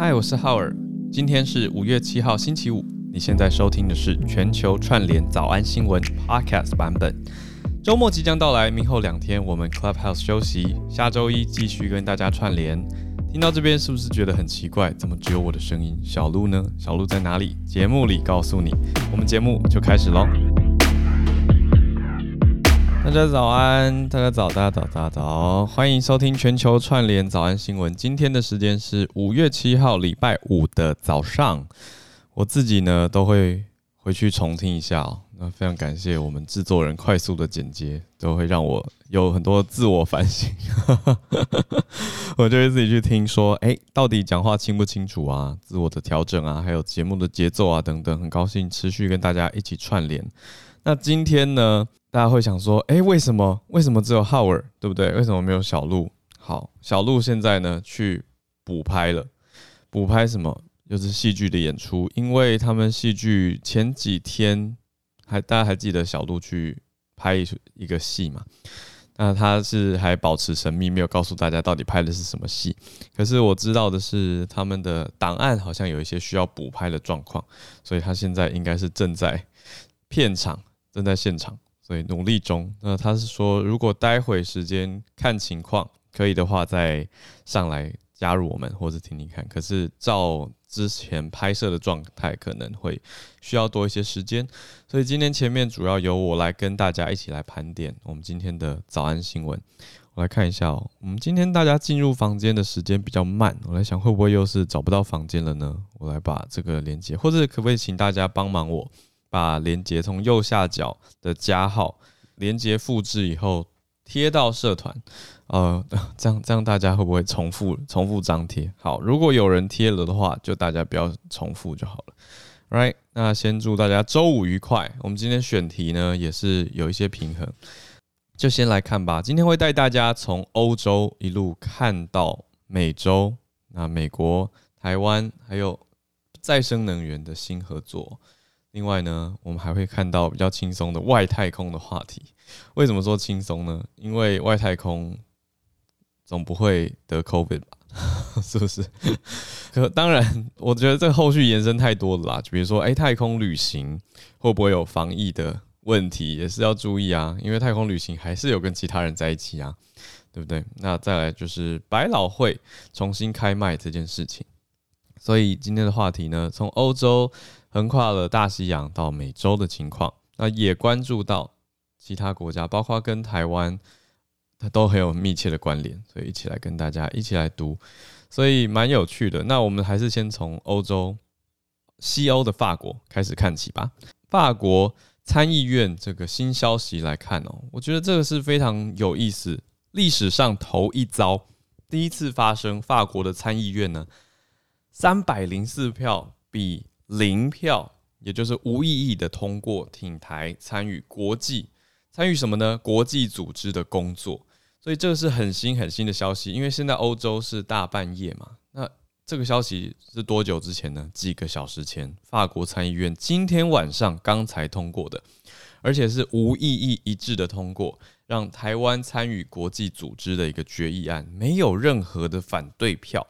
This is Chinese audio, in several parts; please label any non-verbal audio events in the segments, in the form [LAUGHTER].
嗨，我是浩尔，今天是五月七号星期五。你现在收听的是全球串联早安新闻 Podcast 版本。周末即将到来，明后两天我们 Clubhouse 休息，下周一继续跟大家串联。听到这边是不是觉得很奇怪？怎么只有我的声音？小鹿呢？小鹿在哪里？节目里告诉你。我们节目就开始喽。大家早安，大家早，大家早，大家早，欢迎收听全球串联早安新闻。今天的时间是五月七号礼拜五的早上，我自己呢都会回去重听一下哦。那非常感谢我们制作人快速的剪接，都会让我有很多自我反省。我就会自己去听说，哎，到底讲话清不清楚啊？自我的调整啊，还有节目的节奏啊等等。很高兴持续跟大家一起串联。那今天呢？大家会想说，哎，为什么？为什么只有浩尔，对不对？为什么没有小鹿？好，小鹿现在呢去补拍了，补拍什么？就是戏剧的演出，因为他们戏剧前几天还大家还记得小鹿去拍一一个戏嘛？那他是还保持神秘，没有告诉大家到底拍的是什么戏。可是我知道的是，他们的档案好像有一些需要补拍的状况，所以他现在应该是正在片场，正在现场。所以努力中。那他是说，如果待会时间看情况可以的话，再上来加入我们或者听听看。可是照之前拍摄的状态，可能会需要多一些时间。所以今天前面主要由我来跟大家一起来盘点我们今天的早安新闻。我来看一下哦，我们今天大家进入房间的时间比较慢。我来想会不会又是找不到房间了呢？我来把这个连接，或者可不可以请大家帮忙我？把连接从右下角的加号连接复制以后贴到社团，呃，[LAUGHS] 这样这样大家会不会重复重复张贴？好，如果有人贴了的话，就大家不要重复就好了。Right，那先祝大家周五愉快。我们今天选题呢也是有一些平衡，就先来看吧。今天会带大家从欧洲一路看到美洲，那美国、台湾还有再生能源的新合作。另外呢，我们还会看到比较轻松的外太空的话题。为什么说轻松呢？因为外太空总不会得 COVID 吧？[LAUGHS] 是不是？[LAUGHS] 可当然，我觉得这后续延伸太多了啦。就比如说，哎，太空旅行会不会有防疫的问题，也是要注意啊。因为太空旅行还是有跟其他人在一起啊，对不对？那再来就是百老汇重新开卖这件事情。所以今天的话题呢，从欧洲。横跨了大西洋到美洲的情况，那也关注到其他国家，包括跟台湾，它都很有密切的关联，所以一起来跟大家一起来读，所以蛮有趣的。那我们还是先从欧洲西欧的法国开始看起吧。法国参议院这个新消息来看哦，我觉得这个是非常有意思，历史上头一遭，第一次发生，法国的参议院呢，三百零四票比。零票，也就是无意义的通过挺台参与国际参与什么呢？国际组织的工作，所以这个是很新很新的消息。因为现在欧洲是大半夜嘛，那这个消息是多久之前呢？几个小时前，法国参议院今天晚上刚才通过的，而且是无异议一致的通过，让台湾参与国际组织的一个决议案，没有任何的反对票。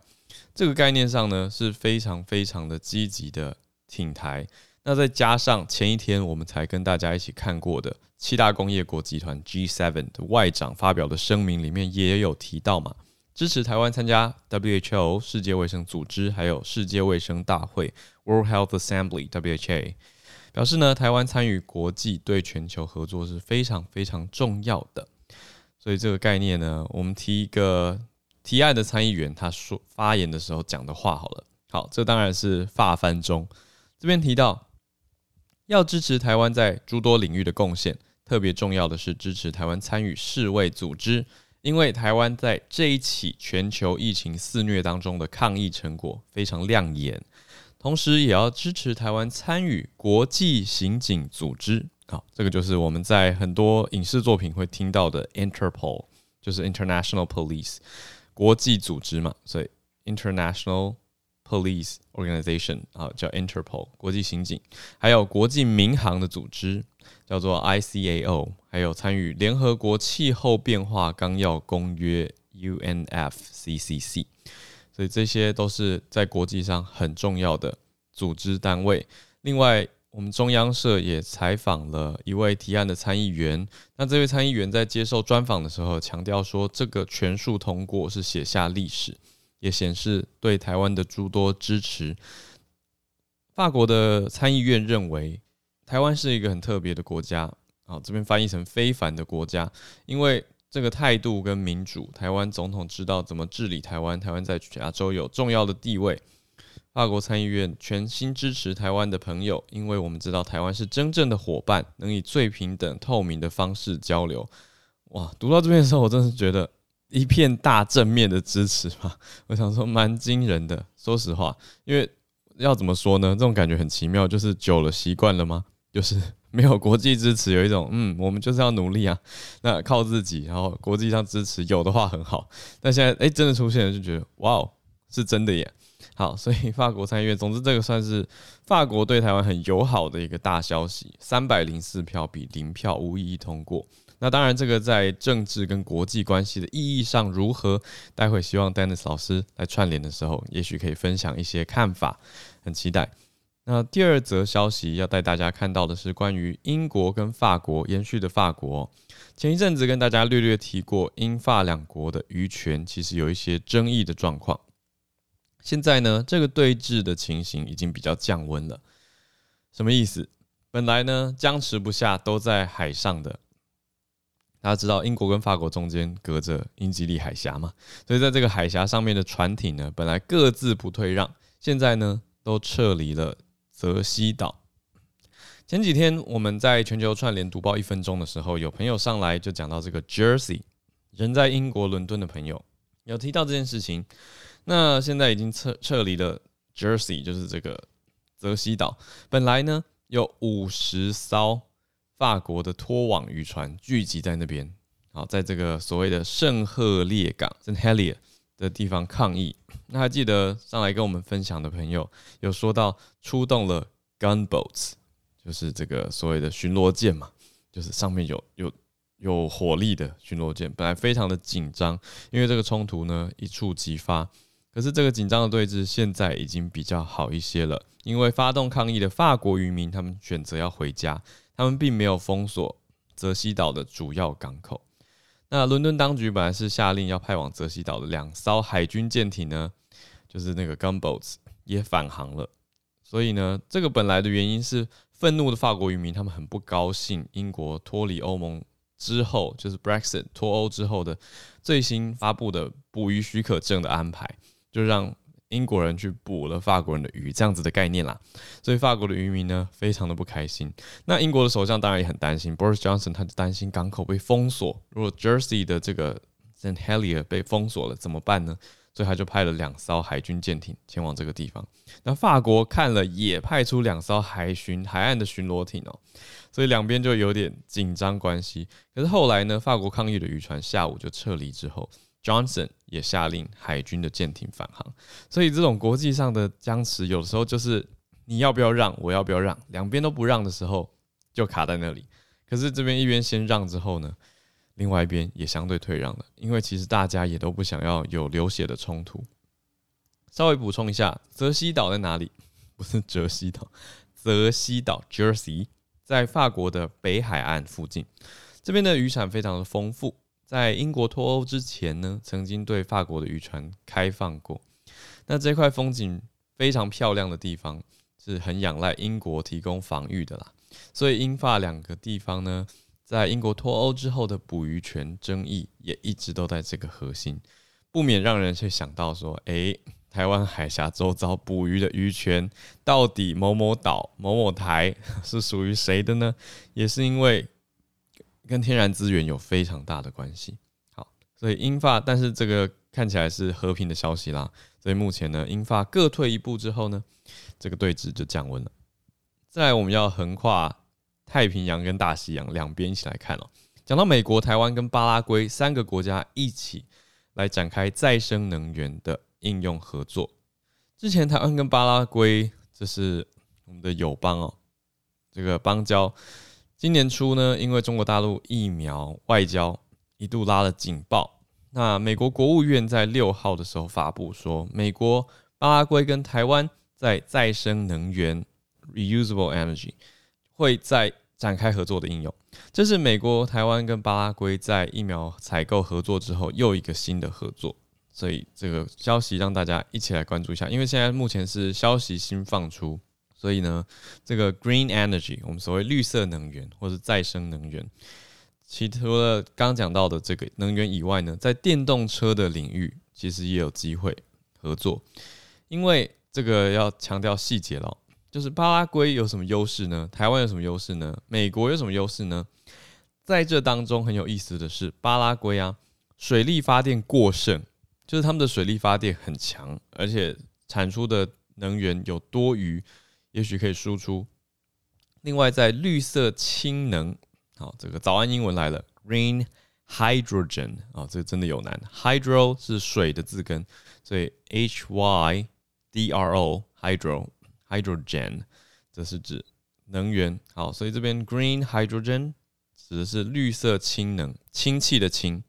这个概念上呢，是非常非常的积极的。挺台，那再加上前一天我们才跟大家一起看过的七大工业国集团 G7 的外长发表的声明里面也有提到嘛，支持台湾参加 WHO 世界卫生组织，还有世界卫生大会 World Health Assembly WHA，表示呢，台湾参与国际对全球合作是非常非常重要的。所以这个概念呢，我们提一个提案的参议员他说发言的时候讲的话好了，好，这当然是发翻中。这边提到，要支持台湾在诸多领域的贡献，特别重要的是支持台湾参与世卫组织，因为台湾在这一起全球疫情肆虐当中的抗疫成果非常亮眼，同时也要支持台湾参与国际刑警组织。好，这个就是我们在很多影视作品会听到的 Interpol，就是 International Police，国际组织嘛，所以 International。Police Organization 啊，叫 Interpol 国际刑警，还有国际民航的组织叫做 ICAO，还有参与联合国气候变化纲要公约 UNFCCC，所以这些都是在国际上很重要的组织单位。另外，我们中央社也采访了一位提案的参议员。那这位参议员在接受专访的时候强调说，这个全数通过是写下历史，也显示对台湾的诸多支持。法国的参议院认为，台湾是一个很特别的国家。好，这边翻译成非凡的国家，因为这个态度跟民主，台湾总统知道怎么治理台湾，台湾在亚洲有重要的地位。法国参议院全心支持台湾的朋友，因为我们知道台湾是真正的伙伴，能以最平等、透明的方式交流。哇，读到这边的时候，我真是觉得一片大正面的支持嘛。[LAUGHS] 我想说，蛮惊人的。说实话，因为要怎么说呢？这种感觉很奇妙，就是久了习惯了吗？就是。没有国际支持，有一种嗯，我们就是要努力啊，那靠自己，然后国际上支持有的话很好。但现在哎，真的出现了，就觉得哇哦，是真的耶。好，所以法国参议院，总之这个算是法国对台湾很友好的一个大消息，三百零四票比零票无异议通过。那当然，这个在政治跟国际关系的意义上如何，待会希望 Dennis 老师来串联的时候，也许可以分享一些看法，很期待。那第二则消息要带大家看到的是关于英国跟法国延续的法国。前一阵子跟大家略略提过，英法两国的渔权其实有一些争议的状况。现在呢，这个对峙的情形已经比较降温了。什么意思？本来呢僵持不下，都在海上的。大家知道英国跟法国中间隔着英吉利海峡嘛？所以在这个海峡上面的船艇呢，本来各自不退让，现在呢都撤离了。泽西岛。前几天我们在全球串联读报一分钟的时候，有朋友上来就讲到这个 Jersey，人在英国伦敦的朋友有提到这件事情。那现在已经撤撤离了 Jersey，就是这个泽西岛。本来呢有五十艘法国的拖网渔船聚集在那边，好，在这个所谓的圣赫列港 （Saint Helier） 的地方抗议。那还记得上来跟我们分享的朋友有说到出动了 gunboats，就是这个所谓的巡逻舰嘛，就是上面有有有火力的巡逻舰。本来非常的紧张，因为这个冲突呢一触即发。可是这个紧张的对峙现在已经比较好一些了，因为发动抗议的法国渔民他们选择要回家，他们并没有封锁泽西岛的主要港口。那伦敦当局本来是下令要派往泽西岛的两艘海军舰艇呢，就是那个 gunboats 也返航了。所以呢，这个本来的原因是愤怒的法国渔民，他们很不高兴英国脱离欧盟之后，就是 Brexit 脱欧之后的最新发布的捕鱼许可证的安排，就让。英国人去捕了法国人的鱼，这样子的概念啦，所以法国的渔民呢，非常的不开心。那英国的首相当然也很担心，Boris Johnson 他就担心港口被封锁，如果 Jersey 的这个 St. Helier 被封锁了怎么办呢？所以他就派了两艘海军舰艇前往这个地方。那法国看了也派出两艘海巡海岸的巡逻艇哦，所以两边就有点紧张关系。可是后来呢，法国抗议的渔船下午就撤离之后。Johnson 也下令海军的舰艇返航，所以这种国际上的僵持，有的时候就是你要不要让，我要不要让，两边都不让的时候，就卡在那里。可是这边一边先让之后呢，另外一边也相对退让了，因为其实大家也都不想要有流血的冲突。稍微补充一下，泽西岛在哪里？不是泽西岛，泽西岛 Jersey 在法国的北海岸附近，这边的渔产非常的丰富。在英国脱欧之前呢，曾经对法国的渔船开放过。那这块风景非常漂亮的地方，是很仰赖英国提供防御的啦。所以英法两个地方呢，在英国脱欧之后的捕鱼权争议，也一直都在这个核心，不免让人去想到说，诶，台湾海峡周遭捕鱼的渔权，到底某某岛、某某台 [LAUGHS] 是属于谁的呢？也是因为。跟天然资源有非常大的关系。好，所以英法，但是这个看起来是和平的消息啦。所以目前呢，英法各退一步之后呢，这个对峙就降温了。再来，我们要横跨太平洋跟大西洋两边一起来看哦。讲到美国、台湾跟巴拉圭三个国家一起来展开再生能源的应用合作。之前台湾跟巴拉圭这是我们的友邦哦，这个邦交。今年初呢，因为中国大陆疫苗外交一度拉了警报，那美国国务院在六号的时候发布说，美国、巴拉圭跟台湾在再生能源 （reusable energy） 会在展开合作的应用。这是美国、台湾跟巴拉圭在疫苗采购合作之后又一个新的合作。所以这个消息让大家一起来关注一下，因为现在目前是消息新放出，所以呢，这个 green energy 我们所谓绿色能源或是再生能源，其除了刚刚讲到的这个能源以外呢，在电动车的领域其实也有机会合作，因为这个要强调细节了，就是巴拉圭有什么优势呢？台湾有什么优势呢？美国有什么优势呢？在这当中很有意思的是，巴拉圭啊，水力发电过剩。就是他们的水力发电很强，而且产出的能源有多余，也许可以输出。另外，在绿色氢能，好，这个早安英文来了，green hydrogen 啊，这个真的有难，hydro 是水的字根，所以 h y d r o hydro hydrogen 这是指能源，好，所以这边 green hydrogen 指的是绿色氢能，氢气的氢，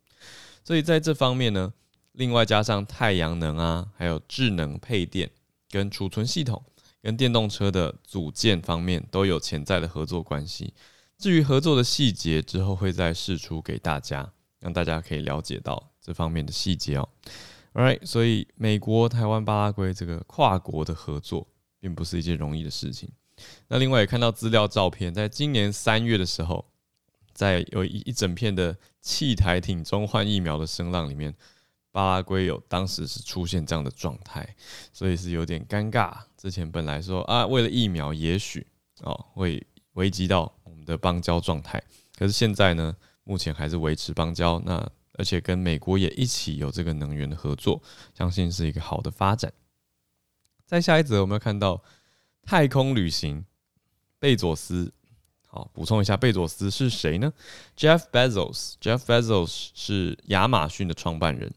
所以在这方面呢。另外加上太阳能啊，还有智能配电跟储存系统，跟电动车的组件方面都有潜在的合作关系。至于合作的细节，之后会再释出给大家，让大家可以了解到这方面的细节哦。Alright，所以美国、台湾、巴拉圭这个跨国的合作，并不是一件容易的事情。那另外也看到资料照片，在今年三月的时候，在有一一整片的弃台挺中换疫苗的声浪里面。巴拉圭有当时是出现这样的状态，所以是有点尴尬。之前本来说啊，为了疫苗，也许哦会危及到我们的邦交状态，可是现在呢，目前还是维持邦交。那而且跟美国也一起有这个能源的合作，相信是一个好的发展。在下一则，我们要看到太空旅行，贝佐斯。好，补充一下，贝佐斯是谁呢？Jeff Bezos，Jeff Bezos 是亚马逊的创办人。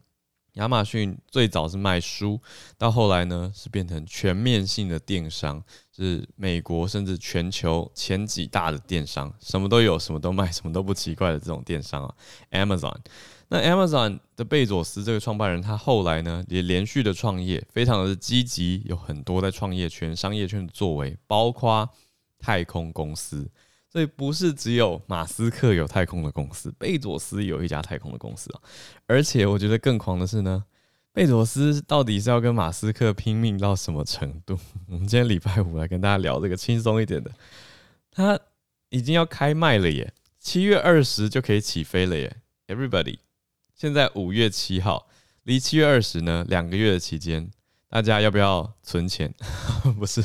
亚马逊最早是卖书，到后来呢是变成全面性的电商，是美国甚至全球前几大的电商，什么都有，什么都卖，什么都不奇怪的这种电商啊。Amazon，那 Amazon 的贝佐斯这个创办人，他后来呢也连续的创业，非常的积极，有很多在创业圈、商业圈的作为，包括太空公司。所以不是只有马斯克有太空的公司，贝佐斯有一家太空的公司啊。而且我觉得更狂的是呢，贝佐斯到底是要跟马斯克拼命到什么程度？[LAUGHS] 我们今天礼拜五来跟大家聊这个轻松一点的。他已经要开卖了耶，七月二十就可以起飞了耶。Everybody，现在五月七号，离七月二十呢两个月的期间，大家要不要存钱？[LAUGHS] 不是，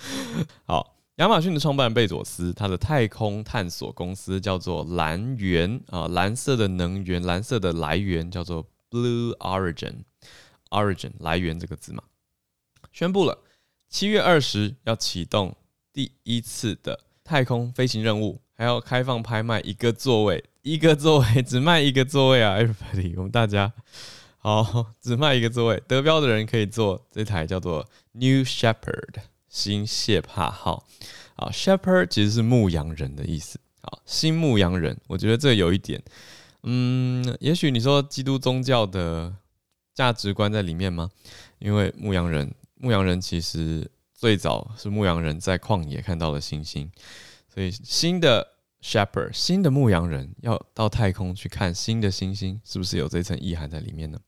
[LAUGHS] 好。亚马逊的创办人贝佐斯，他的太空探索公司叫做蓝源啊，蓝色的能源，蓝色的来源叫做 Blue Origin，Origin 来源这个字嘛，宣布了七月二十要启动第一次的太空飞行任务，还要开放拍卖一个座位，一个座位只卖一个座位啊，Everybody，我们大家好，只卖一个座位，得标的人可以坐这台叫做 New Shepard。新谢帕号，啊，Shepherd 其实是牧羊人的意思，啊，新牧羊人，我觉得这有一点，嗯，也许你说基督宗教的价值观在里面吗？因为牧羊人，牧羊人其实最早是牧羊人在旷野看到了星星，所以新的 Shepherd，新的牧羊人要到太空去看新的星星，是不是有这层意涵在里面呢？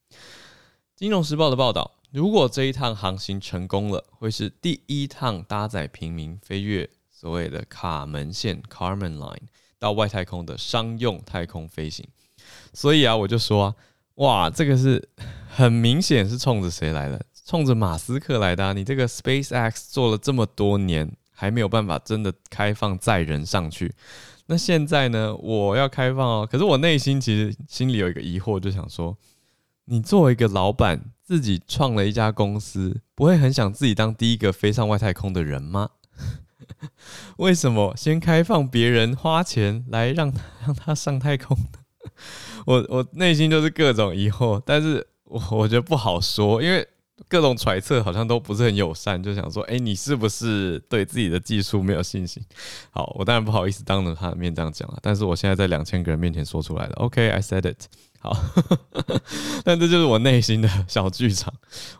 金融时报的报道。如果这一趟航行成功了，会是第一趟搭载平民飞越所谓的卡门线 （Carmen Line） 到外太空的商用太空飞行。所以啊，我就说，哇，这个是很明显是冲着谁来的？冲着马斯克来的啊。你这个 SpaceX 做了这么多年，还没有办法真的开放载人上去。那现在呢，我要开放哦。可是我内心其实心里有一个疑惑，就想说，你作为一个老板。自己创了一家公司，不会很想自己当第一个飞上外太空的人吗？[LAUGHS] 为什么先开放别人花钱来让他让他上太空呢？[LAUGHS] 我我内心就是各种疑惑，但是我我觉得不好说，因为各种揣测好像都不是很友善，就想说，哎，你是不是对自己的技术没有信心？好，我当然不好意思当着他的面这样讲了，但是我现在在两千个人面前说出来了。OK，I said it。好，[LAUGHS] 但这就是我内心的小剧场。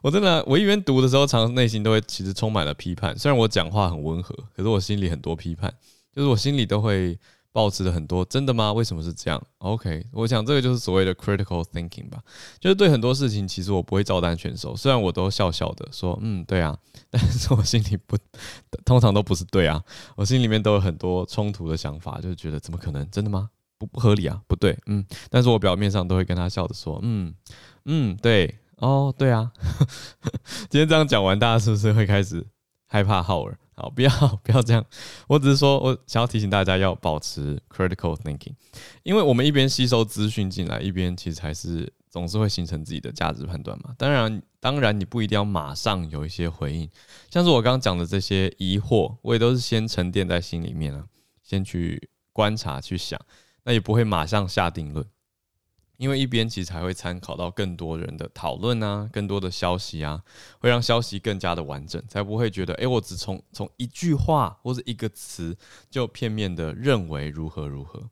我真的，我一边读的时候，常内心都会其实充满了批判。虽然我讲话很温和，可是我心里很多批判，就是我心里都会。抱持着很多，真的吗？为什么是这样？OK，我想这个就是所谓的 critical thinking 吧，就是对很多事情，其实我不会照单全收，虽然我都笑笑的说，嗯，对啊，[LAUGHS] 但是我心里不，通常都不是对啊，我心里面都有很多冲突的想法，就是觉得怎么可能？真的吗？不不合理啊，不对，嗯，但是我表面上都会跟他笑着说，嗯嗯，对，哦，对啊，[LAUGHS] 今天这样讲完，大家是不是会开始害怕浩尔？好，不要不要这样。我只是说，我想要提醒大家要保持 critical thinking，因为我们一边吸收资讯进来，一边其实还是总是会形成自己的价值判断嘛。当然，当然你不一定要马上有一些回应，像是我刚刚讲的这些疑惑，我也都是先沉淀在心里面啊，先去观察去想，那也不会马上下定论。因为一边其实还会参考到更多人的讨论啊，更多的消息啊，会让消息更加的完整，才不会觉得，哎，我只从从一句话或者一个词就片面的认为如何如何。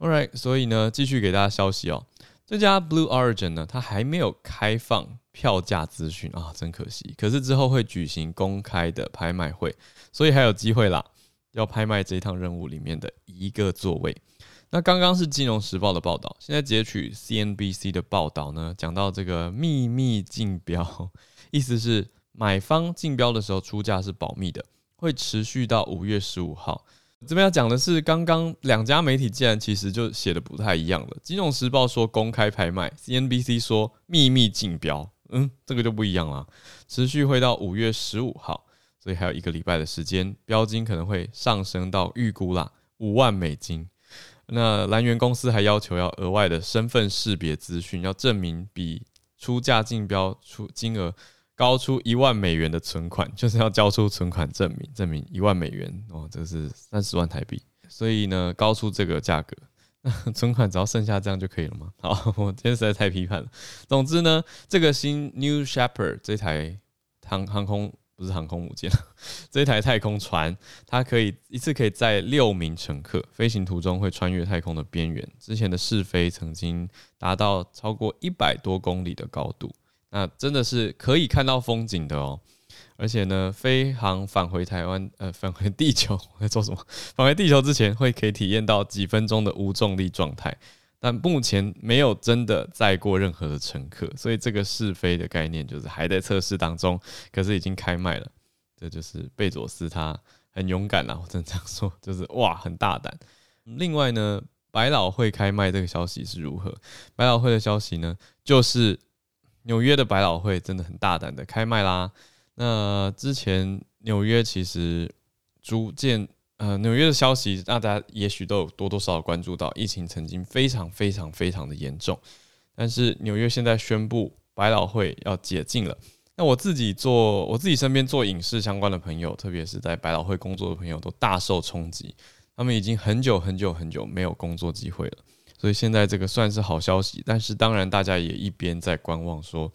Alright，所以呢，继续给大家消息哦，这家 Blue Origin 呢，它还没有开放票价资讯啊，真可惜。可是之后会举行公开的拍卖会，所以还有机会啦，要拍卖这一趟任务里面的一个座位。那刚刚是《金融时报》的报道，现在截取 CNBC 的报道呢，讲到这个秘密竞标，意思是买方竞标的时候出价是保密的，会持续到五月十五号。这边要讲的是，刚刚两家媒体竟然其实就写的不太一样了，《金融时报》说公开拍卖，CNBC 说秘密竞标，嗯，这个就不一样了，持续会到五月十五号，所以还有一个礼拜的时间，标金可能会上升到预估啦五万美金。那兰元公司还要求要额外的身份识别资讯，要证明比出价竞标出金额高出一万美元的存款，[LAUGHS] 就是要交出存款证明，证明一万美元哦，这是三十万台币。所以呢，高出这个价格，[LAUGHS] 存款只要剩下这样就可以了吗？[LAUGHS] 好，我今天实在太批判了。总之呢，这个新 New Shepard 这台航航空。不是航空母舰，[LAUGHS] 这一台太空船，它可以一次可以载六名乘客，飞行途中会穿越太空的边缘。之前的试飞曾经达到超过一百多公里的高度，那真的是可以看到风景的哦。而且呢，飞航返回台湾，呃，返回地球，在做什么？[LAUGHS] 返回地球之前会可以体验到几分钟的无重力状态。但目前没有真的载过任何的乘客，所以这个试飞的概念就是还在测试当中。可是已经开卖了，这就是贝佐斯他很勇敢啦，我真的这样说，就是哇，很大胆。另外呢，百老汇开卖这个消息是如何？百老汇的消息呢，就是纽约的百老汇真的很大胆的开卖啦。那之前纽约其实逐渐。呃，纽约的消息，大家也许都有多多少少关注到，疫情曾经非常非常非常的严重，但是纽约现在宣布百老汇要解禁了。那我自己做，我自己身边做影视相关的朋友，特别是在百老汇工作的朋友，都大受冲击。他们已经很久很久很久没有工作机会了，所以现在这个算是好消息。但是当然，大家也一边在观望，说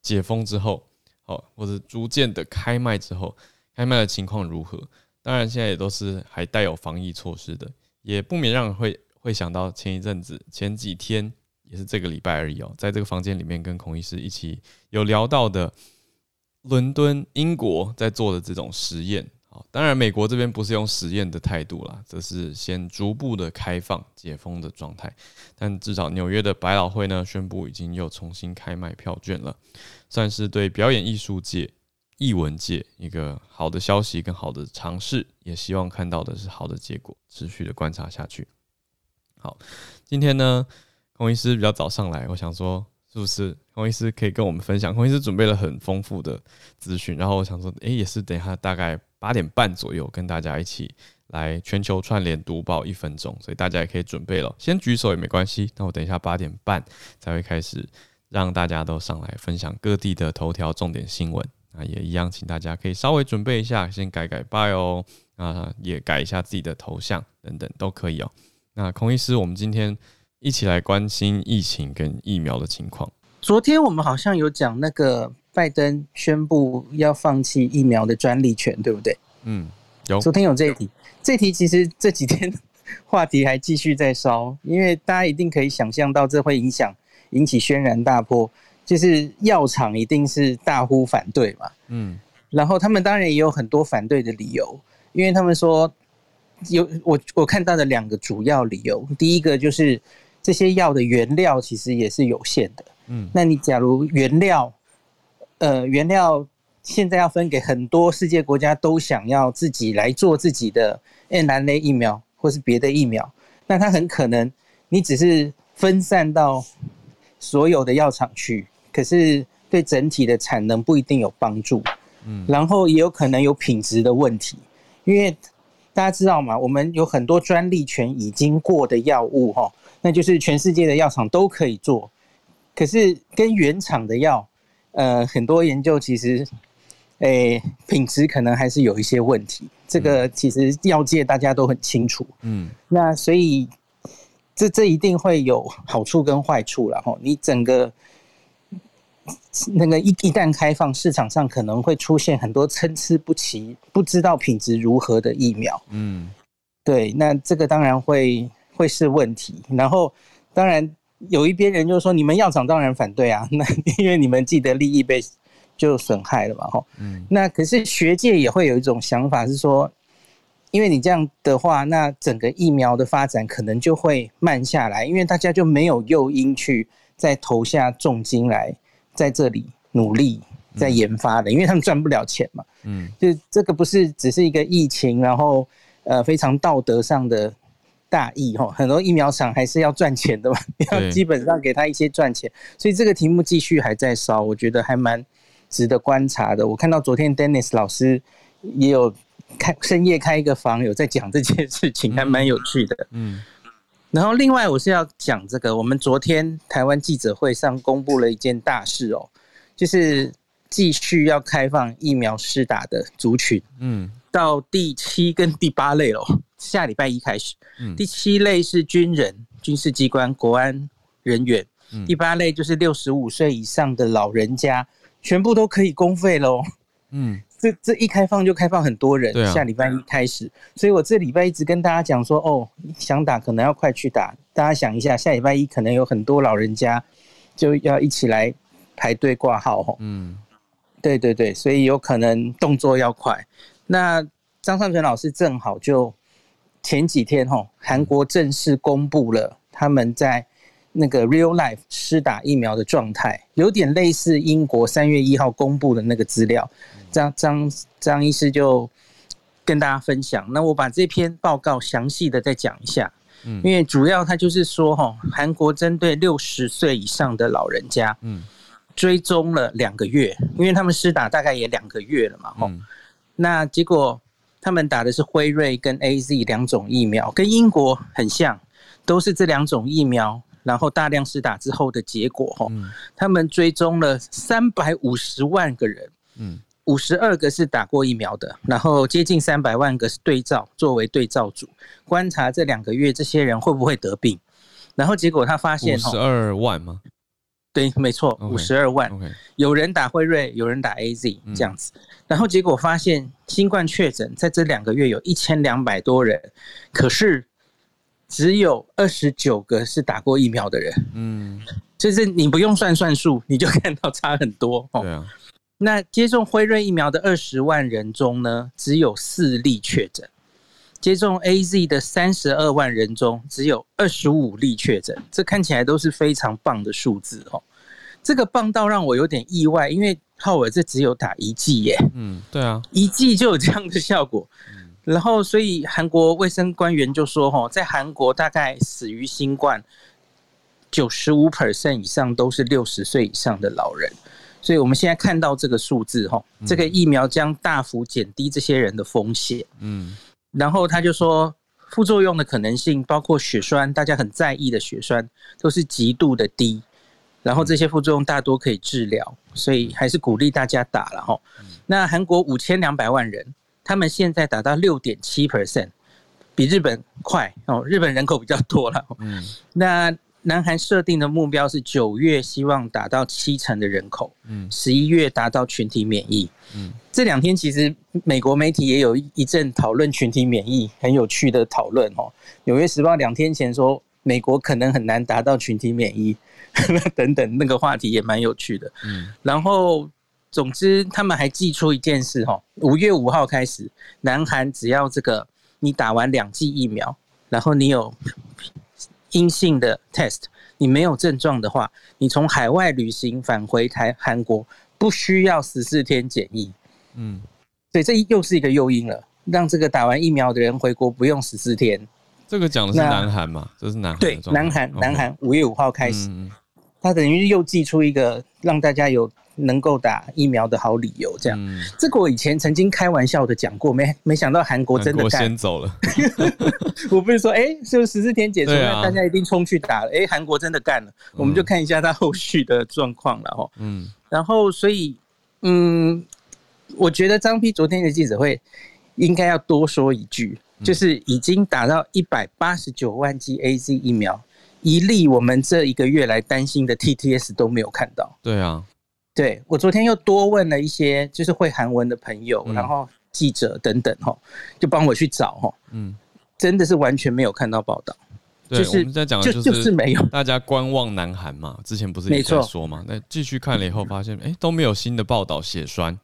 解封之后，好，或者逐渐的开卖之后，开卖的情况如何？当然，现在也都是还带有防疫措施的，也不免让人会会想到前一阵子、前几天，也是这个礼拜而已哦，在这个房间里面跟孔医师一起有聊到的，伦敦、英国在做的这种实验。好，当然美国这边不是用实验的态度啦，这是先逐步的开放、解封的状态。但至少纽约的百老汇呢，宣布已经又重新开卖票券了，算是对表演艺术界。译文界一个好的消息跟好的尝试，也希望看到的是好的结果，持续的观察下去。好，今天呢，孔医师比较早上来，我想说，是不是孔医师可以跟我们分享？孔医师准备了很丰富的资讯，然后我想说，诶、也是等一下大概八点半左右跟大家一起来全球串联读报一分钟，所以大家也可以准备了，先举手也没关系。那我等一下八点半才会开始让大家都上来分享各地的头条重点新闻。那也一样，请大家可以稍微准备一下，先改改 bio 啊，也改一下自己的头像等等都可以哦。那孔医师，我们今天一起来关心疫情跟疫苗的情况。昨天我们好像有讲那个拜登宣布要放弃疫苗的专利权，对不对？嗯，有。昨天有这一题，这题其实这几天话题还继续在烧，因为大家一定可以想象到这会影响引起轩然大波，就是药厂一定是大呼反对嘛。嗯，然后他们当然也有很多反对的理由，因为他们说有我我看到的两个主要理由，第一个就是这些药的原料其实也是有限的。嗯，那你假如原料，呃，原料现在要分给很多世界国家都想要自己来做自己的 mRNA 疫苗或是别的疫苗，那它很可能你只是分散到所有的药厂去，可是对整体的产能不一定有帮助。嗯，然后也有可能有品质的问题，因为大家知道嘛？我们有很多专利权已经过的药物，哈，那就是全世界的药厂都可以做。可是跟原厂的药，呃，很多研究其实，诶、欸，品质可能还是有一些问题。这个其实药界大家都很清楚。嗯，那所以这这一定会有好处跟坏处了哈。你整个那个一一旦开放，市场上可能会出现很多参差不齐、不知道品质如何的疫苗。嗯，对，那这个当然会会是问题。然后当然。有一边人就说：“你们药厂当然反对啊，[LAUGHS] 那因为你们既得利益被就损害了嘛，吼。嗯。那可是学界也会有一种想法是说，因为你这样的话，那整个疫苗的发展可能就会慢下来，因为大家就没有诱因去再投下重金来在这里努力在研发的，因为他们赚不了钱嘛。嗯。就这个不是只是一个疫情，然后呃非常道德上的。大意哈，很多疫苗厂还是要赚钱的嘛，[LAUGHS] 要基本上给他一些赚钱，所以这个题目继续还在烧，我觉得还蛮值得观察的。我看到昨天 Dennis 老师也有开深夜开一个房，有在讲这件事情，还蛮有趣的。嗯，然后另外我是要讲这个，我们昨天台湾记者会上公布了一件大事哦，就是继续要开放疫苗施打的族群，嗯，到第七跟第八类哦。下礼拜一开始，第七类是军人、军事机关、国安人员，嗯。第八类就是六十五岁以上的老人家，全部都可以公费喽。嗯，这这一开放就开放很多人。下礼拜一开始，所以我这礼拜一直跟大家讲说，哦，想打可能要快去打。大家想一下，下礼拜一可能有很多老人家就要一起来排队挂号。嗯，对对对，所以有可能动作要快。那张上淳老师正好就。前几天哈，韩国正式公布了他们在那个 real life 施打疫苗的状态，有点类似英国三月一号公布的那个资料。张张张医师就跟大家分享。那我把这篇报告详细的再讲一下，因为主要他就是说哈，韩国针对六十岁以上的老人家，嗯追踪了两个月，因为他们施打大概也两个月了嘛，哈，那结果。他们打的是辉瑞跟 AZ 两种疫苗，跟英国很像，都是这两种疫苗，然后大量施打之后的结果。哈，他们追踪了三百五十万个人，嗯，五十二个是打过疫苗的，然后接近三百万个是对照，作为对照组，观察这两个月这些人会不会得病。然后结果他发现，五十二万吗？对，没错，五十二万。Okay, okay. 有人打辉瑞，有人打 AZ，这样子。嗯、然后结果发现，新冠确诊在这两个月有一千两百多人，可是只有二十九个是打过疫苗的人。嗯，就是你不用算算数，你就看到差很多。对啊。那接种辉瑞疫苗的二十万人中呢，只有四例确诊。接种 AZ 的三十二万人中，只有二十五例确诊，这看起来都是非常棒的数字哦。这个棒到让我有点意外，因为浩尔这只有打一剂耶。嗯，对啊，一剂就有这样的效果。然后，所以韩国卫生官员就说：“哈，在韩国大概死于新冠九十五 percent 以上都是六十岁以上的老人。”所以我们现在看到这个数字，哈，这个疫苗将大幅减低这些人的风险。嗯。然后他就说，副作用的可能性包括血栓，大家很在意的血栓都是极度的低。然后这些副作用大多可以治疗，所以还是鼓励大家打了哈。那韩国五千两百万人，他们现在达到六点七 percent，比日本快哦。日本人口比较多了。嗯，那。南韩设定的目标是九月希望达到七成的人口，嗯，十一月达到群体免疫，嗯，这两天其实美国媒体也有一阵讨论群体免疫，很有趣的讨论哦。纽约时报两天前说美国可能很难达到群体免疫，[LAUGHS] 等等，那个话题也蛮有趣的。嗯，然后总之他们还寄出一件事哈，五月五号开始，南韩只要这个你打完两剂疫苗，然后你有阴性的 test，你没有症状的话，你从海外旅行返回台韩国不需要十四天检疫。嗯，对，这又是一个诱因了，让这个打完疫苗的人回国不用十四天。这个讲的是南韩嘛？这是南韩。对，南韩，南韩五月五号开始，它等于又寄出一个让大家有能够打疫苗的好理由，这样。这个我以前曾经开玩笑的讲过，没没想到韩国真的干。先走了。[LAUGHS] 我不是说，哎，就十四天解除，那大家一定冲去打了。哎，韩国真的干了，我们就看一下他后续的状况了哈。嗯。然后，所以，嗯，我觉得张批昨天的记者会应该要多说一句。就是已经打到一百八十九万剂 AZ 疫苗，一例我们这一个月来担心的 TTS 都没有看到。对啊，对，我昨天又多问了一些就是会韩文的朋友，然后记者等等哈，就帮我去找哈，嗯，真的是完全没有看到报道。对，我们在讲的就是没有，大家观望南韩嘛，之前不是也在说嘛，那继续看了以后发现，哎，都没有新的报道血栓。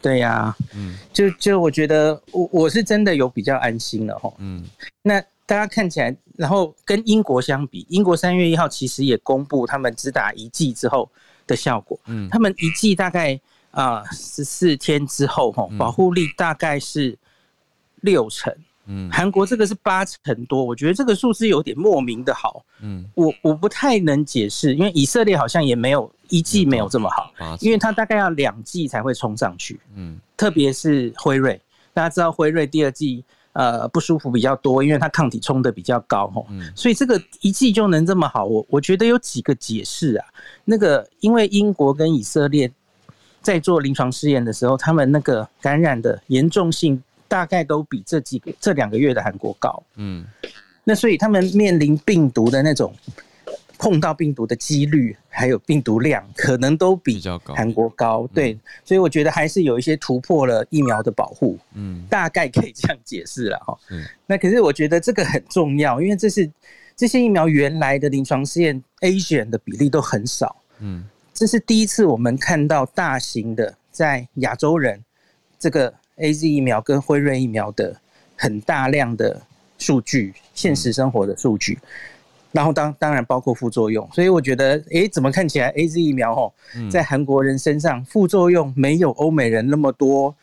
对呀、啊，嗯，就就我觉得我我是真的有比较安心了哈，嗯，那大家看起来，然后跟英国相比，英国三月一号其实也公布他们只打一剂之后的效果，嗯，他们一剂大概啊十四天之后哈，保护力大概是六成。嗯，韩国这个是八成多，我觉得这个数字有点莫名的好。嗯，我我不太能解释，因为以色列好像也没有一剂没有这么好，因为它大概要两剂才会冲上去。嗯，特别是辉瑞，大家知道辉瑞第二剂呃不舒服比较多，因为它抗体冲的比较高吼。嗯，所以这个一剂就能这么好，我我觉得有几个解释啊。那个因为英国跟以色列在做临床试验的时候，他们那个感染的严重性。大概都比这几个这两个月的韩国高，嗯，那所以他们面临病毒的那种碰到病毒的几率，还有病毒量，可能都比韩国高，对，所以我觉得还是有一些突破了疫苗的保护，嗯，大概可以这样解释了哈。嗯，那可是我觉得这个很重要，因为这是这些疫苗原来的临床试验 Asian 的比例都很少，嗯，这是第一次我们看到大型的在亚洲人这个。A Z 疫苗跟辉瑞疫苗的很大量的数据，现实生活的数据，然后当当然包括副作用，所以我觉得，诶，怎么看起来 A Z 疫苗哦，在韩国人身上副作用没有欧美人那么多，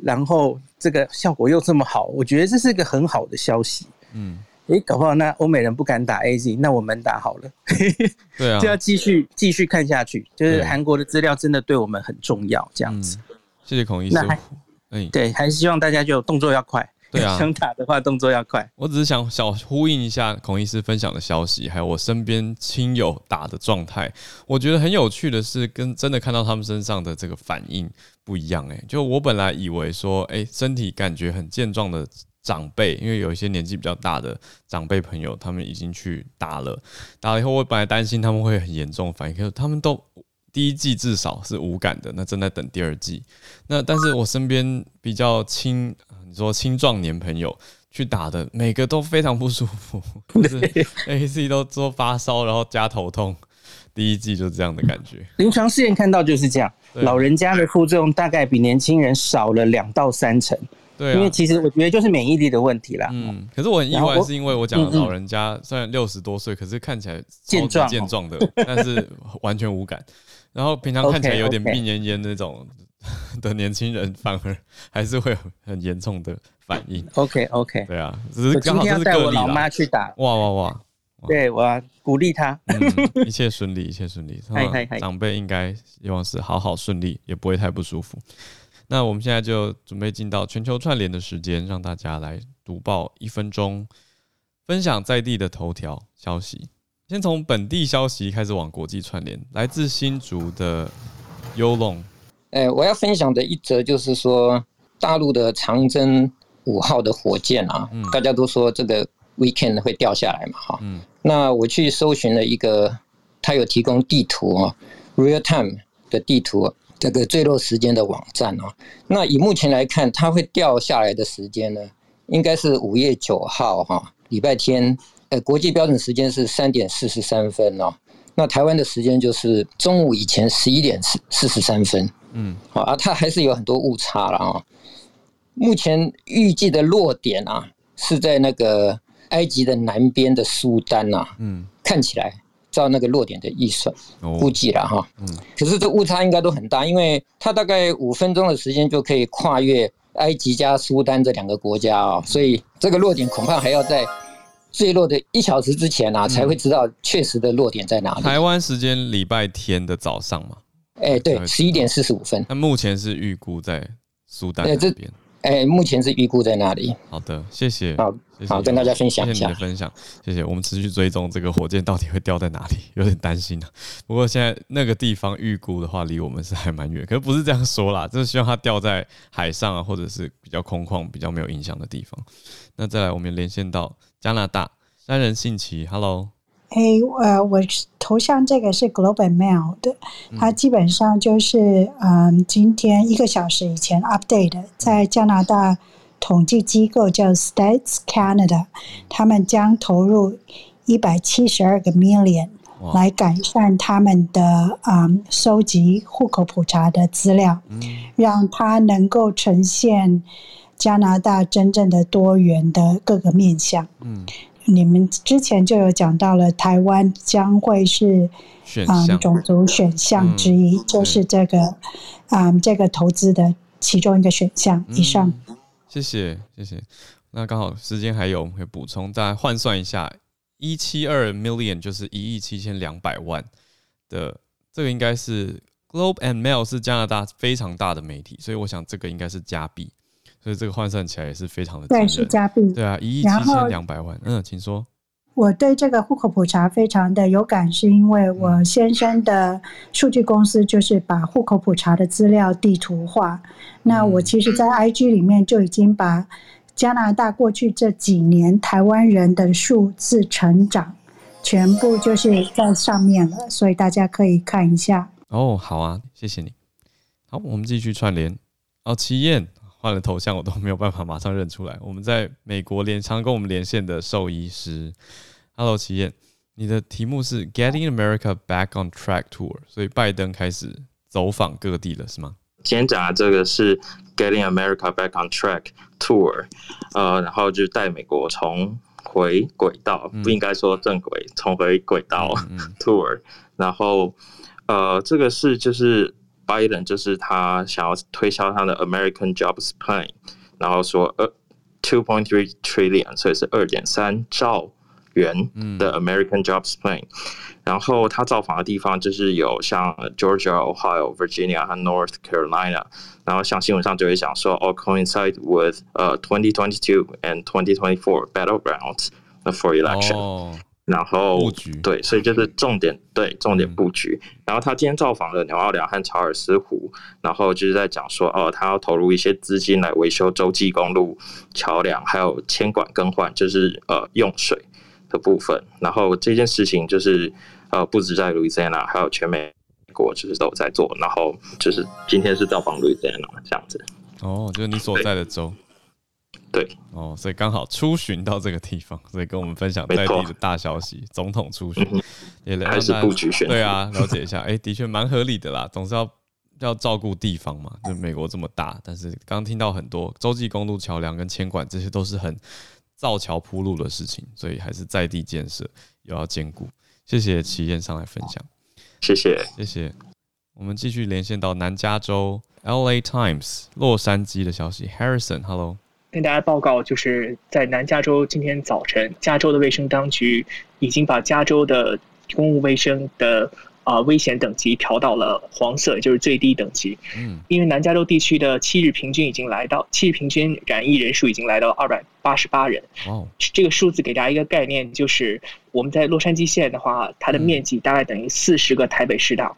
然后这个效果又这么好，我觉得这是一个很好的消息。嗯，诶，搞不好那欧美人不敢打 A Z，那我们打好了，对啊，[LAUGHS] 就要继续继续看下去，就是韩国的资料真的对我们很重要，这样子。谢谢孔医师。对，还是希望大家就动作要快。对啊，[LAUGHS] 想打的话动作要快。我只是想小呼应一下孔医师分享的消息，还有我身边亲友打的状态。我觉得很有趣的是，跟真的看到他们身上的这个反应不一样。诶，就我本来以为说，诶，身体感觉很健壮的长辈，因为有一些年纪比较大的长辈朋友，他们已经去打了，打了以后，我本来担心他们会很严重反应，可是他们都。第一季至少是无感的，那正在等第二季。那但是我身边比较轻，你说青壮年朋友去打的，每个都非常不舒服，就是 [LAUGHS] A C 都说发烧，然后加头痛。第一季就是这样的感觉。临床试验看到就是这样，老人家的副作用大概比年轻人少了两到三成。对、啊，因为其实我觉得就是免疫力的问题啦。嗯，可是我很意外，是因为我讲的老人家虽然六十多岁，可是看起来健壮健壮的，但是完全无感。然后平常看起来 [LAUGHS] 有点病恹恹那种 [LAUGHS] 的年轻人，反而还是会有很严重的反应。OK OK，对啊，只是刚好是带我老妈去打。哇哇哇！对，我要鼓励他，嗯，一切顺利，一切顺利。长辈应该希望是好好顺利，也不会太不舒服。那我们现在就准备进到全球串联的时间，让大家来读报一分钟，分享在地的头条消息。先从本地消息开始往国际串联，来自新竹的 Yolong。哎，我要分享的一则就是说，大陆的长征五号的火箭啊，嗯、大家都说这个 weekend 会掉下来嘛，哈。嗯。那我去搜寻了一个，它有提供地图啊，real time 的地图，这个坠落时间的网站啊。那以目前来看，它会掉下来的时间呢，应该是五月九号哈，礼拜天。呃国际标准时间是三点四十三分哦，那台湾的时间就是中午以前十一点四四十三分。嗯，好啊，它还是有很多误差了啊。目前预计的落点啊，是在那个埃及的南边的苏丹呐。嗯，看起来照那个落点的预算估计了哈。嗯，可是这误差应该都很大，因为它大概五分钟的时间就可以跨越埃及加苏丹这两个国家啊，所以这个落点恐怕还要在坠落的一小时之前啊，才会知道确实的落点在哪里。台湾时间礼拜天的早上嘛。哎、欸，对，十一点四十五分。那目前是预估在苏丹那边。哎、欸，目前是预估在那里。好的，谢谢。好，好，跟大家分享一下。谢谢你的分享，谢谢。我们持续追踪这个火箭到底会掉在哪里，有点担心啊。不过现在那个地方预估的话，离我们是还蛮远。可是不是这样说啦，就是希望它掉在海上啊，或者是比较空旷、比较没有影响的地方。那再来，我们连线到加拿大，三人信奇，Hello。哎，呃，我头像这个是 Globe and Mail 的，它基本上就是，嗯，今天一个小时以前 update，的在加拿大统计机构叫 Stats Canada，他们将投入一百七十二个 million 来改善他们的嗯收集户口普查的资料，让它能够呈现加拿大真正的多元的各个面向。嗯。你们之前就有讲到了，台湾将会是啊、嗯、种族选项之一，嗯、就是这个啊、嗯、这个投资的其中一个选项以上。嗯、谢谢谢谢，那刚好时间还有，我们可以补充，再换算一下，一七二 million 就是一亿七千两百万的，这个应该是 Globe and Mail 是加拿大非常大的媒体，所以我想这个应该是加币。所以这个换算起来也是非常的对，是加币。对啊，一亿七千两百万。嗯，请说。我对这个户口普查非常的有感，是因为我先生的数据公司就是把户口普查的资料地图化。那我其实，在 IG 里面就已经把加拿大过去这几年台湾人的数字成长全部就是在上面了，所以大家可以看一下。哦，好啊，谢谢你。好，我们继续串联。哦，齐燕。换了头像，我都没有办法马上认出来。我们在美国连常跟我们连线的兽医师，Hello，祁燕，你的题目是 Getting America Back on Track Tour，所以拜登开始走访各地了，是吗？今天讲的这个是 Getting America Back on Track Tour，呃，然后就带美国重回轨道，不应该说正轨，重回轨道 [LAUGHS] Tour，然后呃，这个是就是。Biden 就是他想要推销他的 American Jobs Plan，然后说呃 two point three trillion，所以是二点三兆元的 American Jobs Plan。然后他造访的地方就是有像 Georgia、Ohio、Virginia 和 North Carolina。然后像新闻上就会讲说，all coincide with 呃 twenty twenty two and twenty twenty four battlegrounds for election。Oh. 然后布局，对，所以就是重点，对，重点布局。然后他今天造访了纽奥良和查尔斯湖，然后就是在讲说，哦，他要投入一些资金来维修洲际公路桥梁，还有铅管更换，就是呃用水的部分。然后这件事情就是呃不止在路易斯安那，还有全美国就是都在做。然后就是今天是造访路易斯安那这样子。哦，就是你所在的州。对哦，所以刚好出巡到这个地方，所以跟我们分享在地的大消息。错总统出巡，也还是布局选，对啊，了解一下。哎、欸，的确蛮合理的啦，总是要要照顾地方嘛。就美国这么大，但是刚听到很多洲际公路桥梁跟铅管，这些都是很造桥铺路的事情，所以还是在地建设又要兼顾。谢谢祁燕上来分享，谢谢谢谢。我们继续连线到南加州 LA Times 洛杉矶的消息，Harrison，Hello。跟大家报告，就是在南加州今天早晨，加州的卫生当局已经把加州的公共卫生的啊危险等级调到了黄色，就是最低等级。嗯，因为南加州地区的七日平均已经来到七日平均染疫人数已经来到二百八十八人。哦，这个数字给大家一个概念，就是我们在洛杉矶县的话，它的面积大概等于四十个台北市大。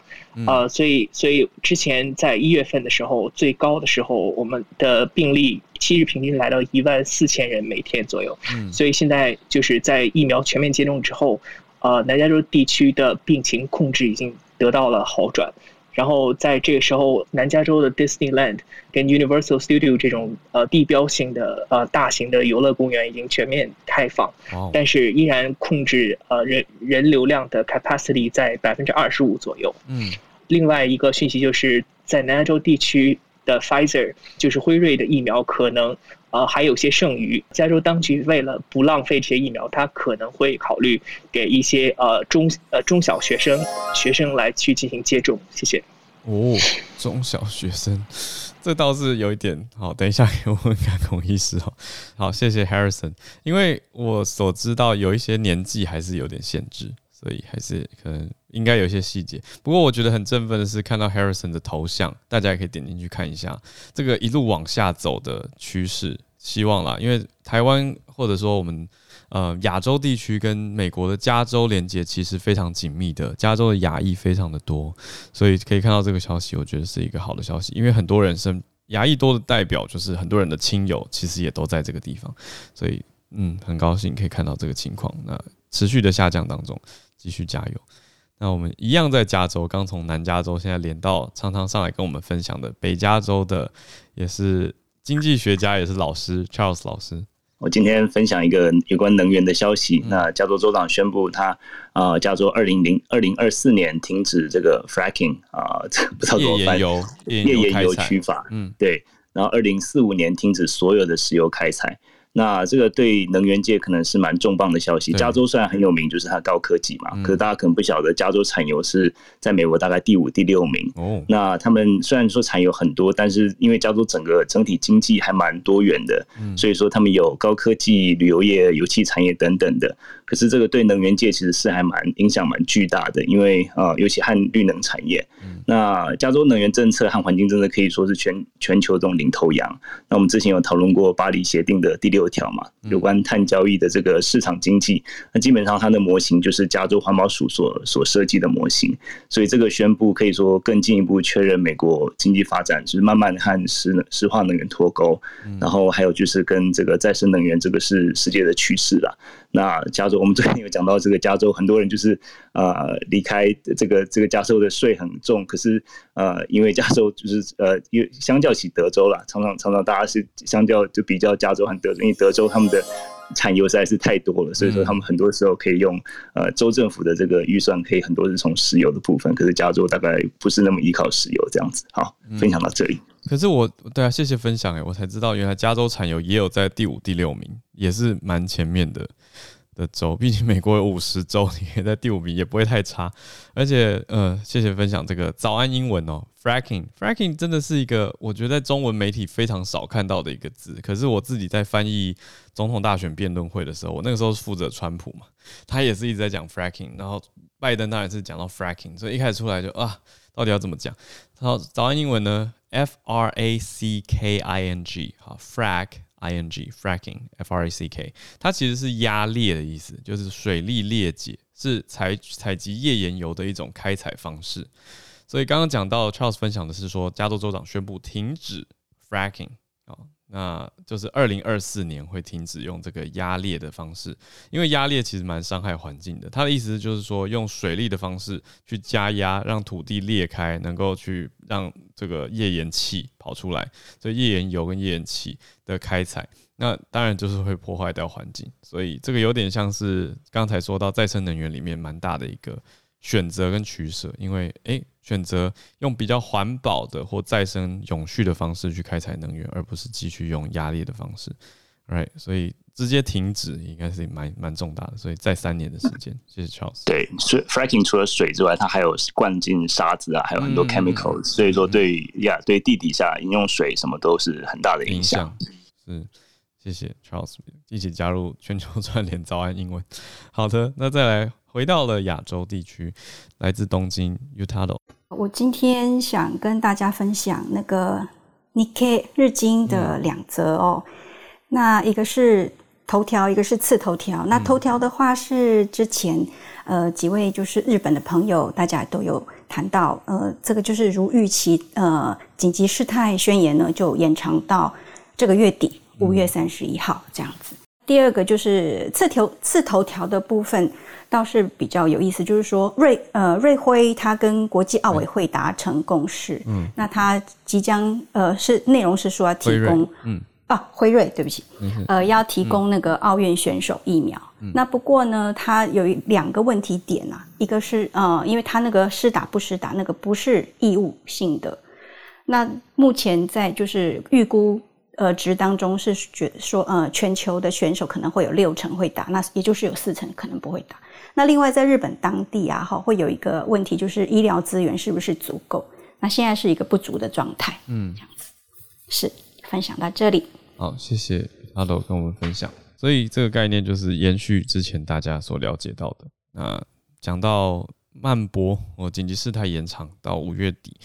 呃，所以所以之前在一月份的时候，最高的时候，我们的病例七日平均来到一万四千人每天左右。嗯，所以现在就是在疫苗全面接种之后，呃，南加州地区的病情控制已经得到了好转。然后在这个时候，南加州的 Disneyland 跟 Universal Studio 这种呃地标性的呃大型的游乐公园已经全面开放，但是依然控制呃人人流量的 capacity 在百分之二十五左右。嗯，另外一个讯息就是在南加州地区的 Pfizer 就是辉瑞的疫苗可能。呃，还有些剩余。加州当局为了不浪费这些疫苗，他可能会考虑给一些呃中呃中小学生学生来去进行接种。谢谢。哦，中小学生，这倒是有一点好。等一下我问看孔医师哦。好，谢谢 Harrison。因为我所知道有一些年纪还是有点限制，所以还是可能应该有一些细节。不过我觉得很振奋的是看到 Harrison 的头像，大家也可以点进去看一下这个一路往下走的趋势。希望啦，因为台湾或者说我们呃亚洲地区跟美国的加州连接其实非常紧密的，加州的亚裔非常的多，所以可以看到这个消息，我觉得是一个好的消息。因为很多人生亚裔多的代表就是很多人的亲友其实也都在这个地方，所以嗯很高兴可以看到这个情况。那持续的下降当中，继续加油。那我们一样在加州，刚从南加州现在连到常常上来跟我们分享的北加州的，也是。经济学家也是老师，Charles 老师。我今天分享一个有关能源的消息。嗯、那加州州长宣布他，他啊，加州二零零二零二四年停止这个 fracking 啊，不知道怎么翻，页岩油 [LAUGHS] 取法。嗯，对。然后二零四五年停止所有的石油开采。那这个对能源界可能是蛮重磅的消息。加州虽然很有名，就是它高科技嘛，可是大家可能不晓得，加州产油是在美国大概第五、第六名。哦，那他们虽然说产油很多，但是因为加州整个整体经济还蛮多元的，所以说他们有高科技、旅游业、油气产业等等的。可是这个对能源界其实是还蛮影响蛮巨大的，因为呃，尤其和绿能产业。那加州能源政策和环境政策可以说是全全球这种领头羊。那我们之前有讨论过巴黎协定的第六条嘛，有关碳交易的这个市场经济。那基本上它的模型就是加州环保署所所设计的模型。所以这个宣布可以说更进一步确认美国经济发展就是慢慢和石能石化能源脱钩。然后还有就是跟这个再生能源这个是世界的趋势了。那加州我们最近有讲到这个加州很多人就是呃离开这个这个加州的税很重。可是，呃，因为加州就是呃，因为相较起德州啦，常常常常大家是相较就比较加州和德州，因为德州他们的产油实在是太多了，所以说他们很多时候可以用呃州政府的这个预算，可以很多是从石油的部分。可是加州大概不是那么依靠石油这样子。好，分享到这里。可是我对啊，谢谢分享哎，我才知道原来加州产油也有在第五、第六名，也是蛮前面的。的州，毕竟美国有五十州，你可以在第五名也不会太差。而且，呃，谢谢分享这个早安英文哦，fracking，fracking 真的是一个我觉得在中文媒体非常少看到的一个字。可是我自己在翻译总统大选辩论会的时候，我那个时候是负责川普嘛，他也是一直在讲 fracking，然后拜登当然是讲到 fracking，所以一开始出来就啊，到底要怎么讲？然后早安英文呢，f r a c k i n g，好，frack。I N G fracking F R A C K，它其实是压裂的意思，就是水力裂解，是采采集页岩油的一种开采方式。所以刚刚讲到 Charles 分享的是说，加州州长宣布停止 fracking。那就是二零二四年会停止用这个压裂的方式，因为压裂其实蛮伤害环境的。他的意思就是说，用水力的方式去加压，让土地裂开，能够去让这个页岩气跑出来，所以页岩油跟页岩气的开采，那当然就是会破坏掉环境。所以这个有点像是刚才说到再生能源里面蛮大的一个选择跟取舍，因为诶。选择用比较环保的或再生永续的方式去开采能源，而不是继续用压力的方式，right？所以直接停止应该是蛮蛮重大的，所以在三年的时间。谢谢 Charles。对，所以 fracking 除了水之外，它还有灌进沙子啊，还有很多 chemicals，、嗯、所以说对呀，对地底下饮用水什么都是很大的影响。是，谢谢 Charles 一起加入全球串联早安英文。好的，那再来。回到了亚洲地区，来自东京 Utado。我今天想跟大家分享那个 Nikkei 日经的两则哦。那一个是头条，一个是次头条。那头条的话是之前呃几位就是日本的朋友，大家都有谈到，呃，这个就是如预期，呃，紧急事态宣言呢就延长到这个月底五月三十一号这样子。第二个就是次头刺头条的部分，倒是比较有意思，就是说瑞呃瑞辉他跟国际奥委会达成共识，嗯，那他即将呃是内容是说要提供，嗯。啊辉瑞对不起，呃要提供那个奥运选手疫苗，嗯、那不过呢，他有两个问题点啊，一个是呃因为他那个施打不施打那个不是义务性的，那目前在就是预估。呃，值当中是觉得说，呃，全球的选手可能会有六成会打，那也就是有四成可能不会打。那另外在日本当地啊，哈，会有一个问题，就是医疗资源是不是足够？那现在是一个不足的状态，嗯，这样子。是，分享到这里。好，谢谢阿斗跟我们分享。所以这个概念就是延续之前大家所了解到的。那讲到曼博，我紧急事态延长到五月底。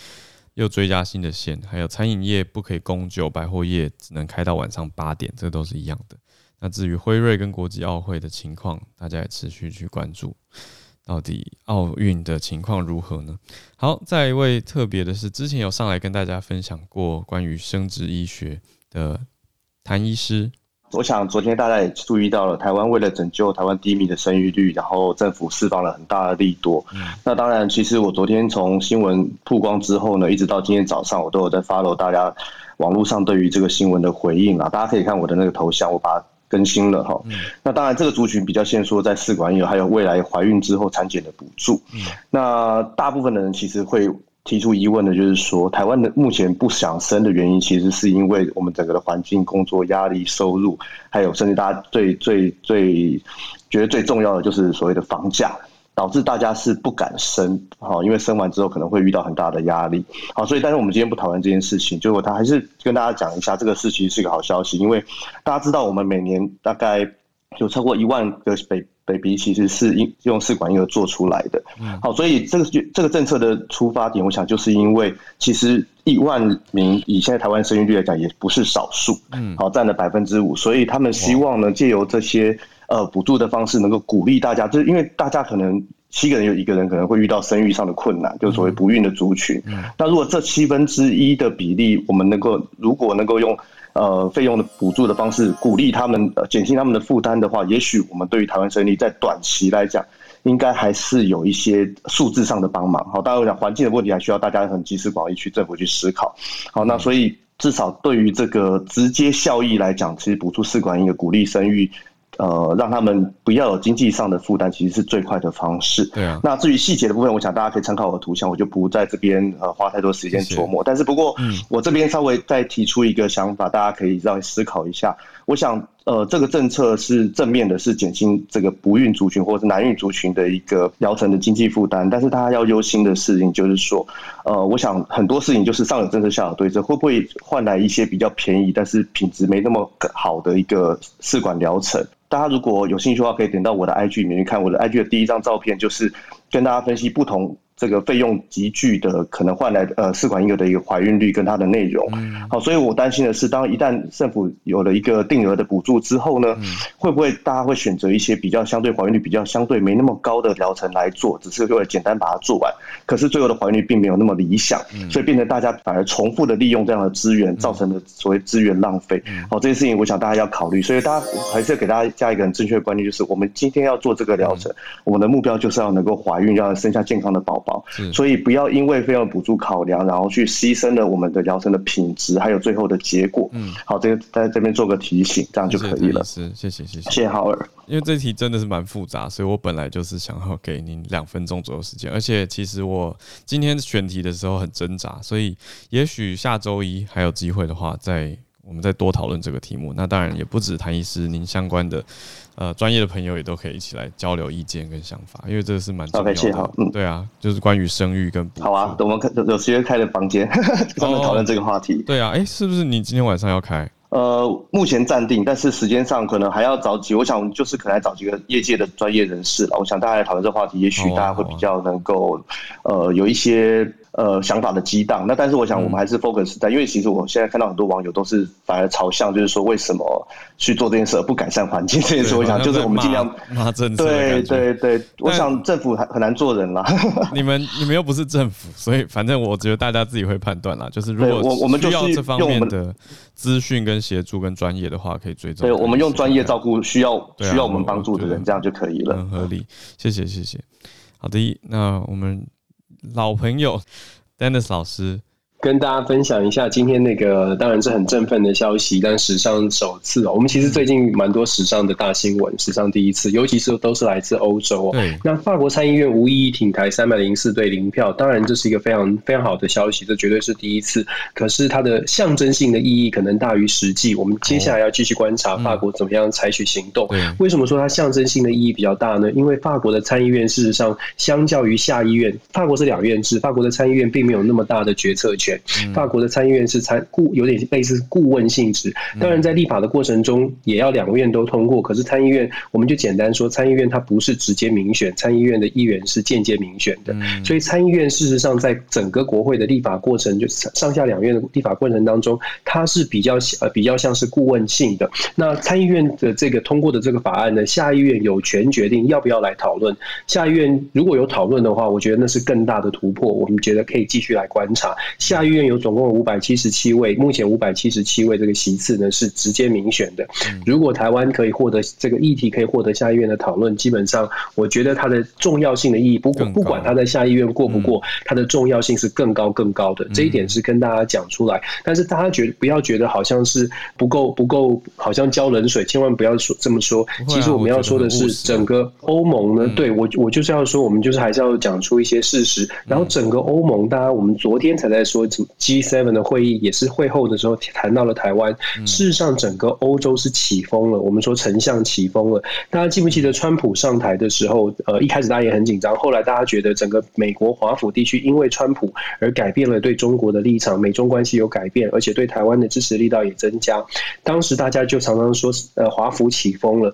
又追加新的线，还有餐饮业不可以供酒，百货业只能开到晚上八点，这都是一样的。那至于辉瑞跟国际奥会的情况，大家也持续去关注，到底奥运的情况如何呢？好，再一位特别的是，之前有上来跟大家分享过关于生殖医学的谭医师。我想昨天大家也注意到了，台湾为了拯救台湾低迷的生育率，然后政府释放了很大的利多。嗯、那当然，其实我昨天从新闻曝光之后呢，一直到今天早上，我都有在 follow 大家网络上对于这个新闻的回应啊。大家可以看我的那个头像，我把它更新了哈。嗯、那当然，这个族群比较限缩在试管婴儿，还有未来怀孕之后产检的补助。嗯、那大部分的人其实会。提出疑问的就是说，台湾的目前不想生的原因，其实是因为我们整个的环境、工作压力、收入，还有甚至大家最最最觉得最重要的就是所谓的房价，导致大家是不敢生，好，因为生完之后可能会遇到很大的压力，好，所以但是我们今天不讨论这件事情，就他还是跟大家讲一下，这个事情是一个好消息，因为大家知道我们每年大概有超过一万个北。Baby 其实是用用试管婴儿做出来的，好，所以这个这个政策的出发点，我想就是因为其实一万名以现在台湾生育率来讲，也不是少数，嗯，好，占了百分之五，所以他们希望呢，借由这些呃补助的方式，能够鼓励大家，就是因为大家可能七个人有一个人可能会遇到生育上的困难，就是所谓不孕的族群，嗯那如果这七分之一的比例，我们能够如果能够用。呃，费用的补助的方式，鼓励他们呃减轻他们的负担的话，也许我们对于台湾生意在短期来讲，应该还是有一些数字上的帮忙。好，当然我讲环境的问题，还需要大家很集思广益去政府去思考。好，那所以至少对于这个直接效益来讲，其实补助试管婴儿鼓励生育。呃，让他们不要有经济上的负担，其实是最快的方式。对啊。那至于细节的部分，我想大家可以参考我的图像，我就不在这边呃花太多时间琢磨。但是不过，嗯，我这边稍微再提出一个想法，大家可以让你思考一下。我想，呃，这个政策是正面的，是减轻这个不孕族群或者是难孕族群的一个疗程的经济负担。但是大家要忧心的事情就是说，呃，我想很多事情就是上有政策下有对策，会不会换来一些比较便宜但是品质没那么好的一个试管疗程？大家如果有兴趣的话，可以点到我的 IG 里面去看。我的 IG 的第一张照片就是跟大家分析不同。这个费用急剧的可能换来呃试管婴儿的一个怀孕率跟它的内容，好，所以我担心的是，当一旦政府有了一个定额的补助之后呢，会不会大家会选择一些比较相对怀孕率比较相对没那么高的疗程来做，只是为了简单把它做完，可是最后的怀孕率并没有那么理想，所以变成大家反而重复的利用这样的资源，造成的所谓资源浪费。好，这件事情我想大家要考虑，所以大家还是要给大家加一个很正确的观念，就是我们今天要做这个疗程，我们的目标就是要能够怀孕，要生下健康的宝宝。所以不要因为费用补助考量，然后去牺牲了我们的疗程的品质，还有最后的结果。嗯，好，这个在这边做个提醒，这样就可以了。是，谢谢，谢谢，谢谢浩尔。因为这题真的是蛮复杂，所以我本来就是想要给您两分钟左右时间，而且其实我今天选题的时候很挣扎，所以也许下周一还有机会的话，再我们再多讨论这个题目。那当然也不止谭医师，您相关的。呃，专业的朋友也都可以一起来交流意见跟想法，因为这个是蛮重要的。Okay, 好，嗯，对啊，就是关于生育跟好啊，我们开有时间开的房间，[LAUGHS] 专门讨论这个话题。对啊，哎、欸，是不是你今天晚上要开？呃，目前暂定，但是时间上可能还要找几，我想就是可能要找几个业界的专业人士了。我想大家来讨论这个话题，也许大家会比较能够呃有一些呃想法的激荡。那但是我想我们还是 focus 在，因为其实我现在看到很多网友都是反而朝向，就是说为什么去做这件事而不改善环境这件事？我想就是我们尽量骂政策。对对对，我想政府很很难做人啦。[LAUGHS] 你们你们又不是政府，所以反正我觉得大家自己会判断啦。就是如果我我们需要这方面的资讯跟协助跟专业的话，可以追踪。对，我们用专业照顾需要需要我们帮助的人，这样就可以了。很合理，谢谢谢谢。好的，那我们老朋友 Dennis 老师。跟大家分享一下今天那个当然是很振奋的消息，但史上首次哦。我们其实最近蛮多史上的大新闻，史上第一次，尤其是都是来自欧洲哦。那法国参议院无异议挺台三百零四对零票，当然这是一个非常非常好的消息，这绝对是第一次。可是它的象征性的意义可能大于实际。我们接下来要继续观察法国怎么样采取行动。为什么说它象征性的意义比较大呢？因为法国的参议院事实上相较于下议院，法国是两院制，法国的参议院并没有那么大的决策权。法国的参议院是参顾，有点类似顾问性质。当然，在立法的过程中，也要两院都通过。可是参议院，我们就简单说，参议院它不是直接民选，参议院的议员是间接民选的。所以参议院事实上在整个国会的立法过程，就上下两院的立法过程当中，它是比较呃比较像是顾问性的。那参议院的这个通过的这个法案呢，下议院有权决定要不要来讨论。下议院如果有讨论的话，我觉得那是更大的突破。我们觉得可以继续来观察。下议院有。总共五百七十七位，目前五百七十七位这个席次呢是直接民选的。如果台湾可以获得这个议题，可以获得下议院的讨论，基本上我觉得它的重要性的意义，不管不管它在下议院过不过，它的重要性是更高更高的。这一点是跟大家讲出来。但是大家觉得不要觉得好像是不够不够，好像浇冷水，千万不要说这么说。其实我们要说的是，整个欧盟呢，对我我就是要说，我们就是还是要讲出一些事实。然后整个欧盟，大家我们昨天才在说 G7 的会议也是会后的时候谈到了台湾。事实上，整个欧洲是起风了。我们说丞相起风了。大家记不记得川普上台的时候？呃，一开始大家也很紧张，后来大家觉得整个美国华府地区因为川普而改变了对中国的立场，美中关系有改变，而且对台湾的支持力道也增加。当时大家就常常说，呃，华府起风了。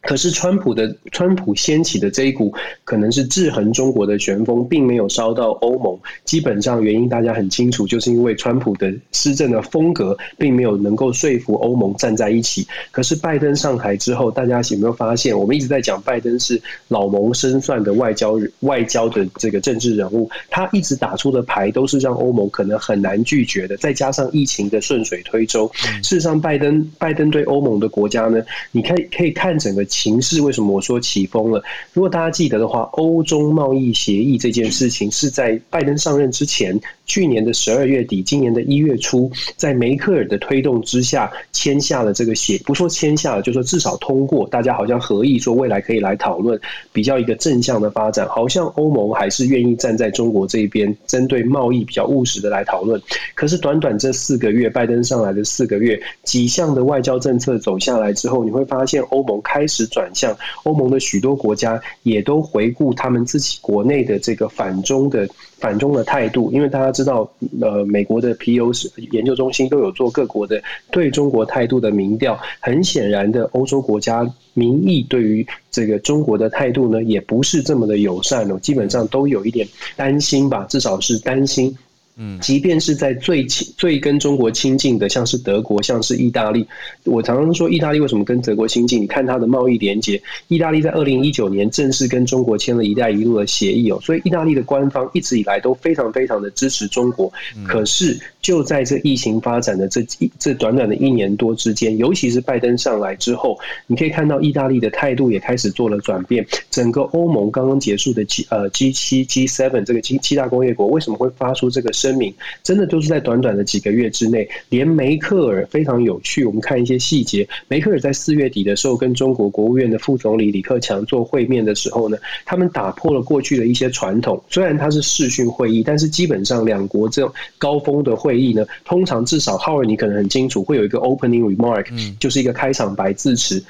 可是，川普的川普掀起的这一股可能是制衡中国的旋风，并没有烧到欧盟。基本上原因大家很清楚，就是因为川普的施政的风格并没有能够说服欧盟站在一起。可是拜登上台之后，大家有没有发现？我们一直在讲拜登是老谋深算的外交外交的这个政治人物，他一直打出的牌都是让欧盟可能很难拒绝的。再加上疫情的顺水推舟，事实上，拜登拜登对欧盟的国家呢，你可以可以看整个。情势为什么我说起风了？如果大家记得的话，欧中贸易协议这件事情是在拜登上任之前，去年的十二月底，今年的一月初，在梅克尔的推动之下签下了这个协，不说签下了，就说至少通过，大家好像合意说未来可以来讨论，比较一个正向的发展，好像欧盟还是愿意站在中国这一边，针对贸易比较务实的来讨论。可是短短这四个月，拜登上来的四个月，几项的外交政策走下来之后，你会发现欧盟开始。转向欧盟的许多国家也都回顾他们自己国内的这个反中的反中的态度，因为大家知道，呃，美国的皮尤研究中心都有做各国的对中国态度的民调，很显然的，欧洲国家民意对于这个中国的态度呢，也不是这么的友善哦，基本上都有一点担心吧，至少是担心。嗯，即便是在最亲、最跟中国亲近的，像是德国，像是意大利，我常常说，意大利为什么跟德国亲近？你看它的贸易连接，意大利在二零一九年正式跟中国签了一带一路的协议哦，所以意大利的官方一直以来都非常非常的支持中国。可是就在这疫情发展的这一这短短的一年多之间，尤其是拜登上来之后，你可以看到意大利的态度也开始做了转变。整个欧盟刚刚结束的 G 呃 G 七 G seven 这个七七大工业国为什么会发出这个声？声明真的都是在短短的几个月之内，连梅克尔非常有趣。我们看一些细节，梅克尔在四月底的时候跟中国国务院的副总理李克强做会面的时候呢，他们打破了过去的一些传统。虽然他是视讯会议，但是基本上两国这种高峰的会议呢，通常至少浩尔你可能很清楚，会有一个 opening remark，就是一个开场白致辞。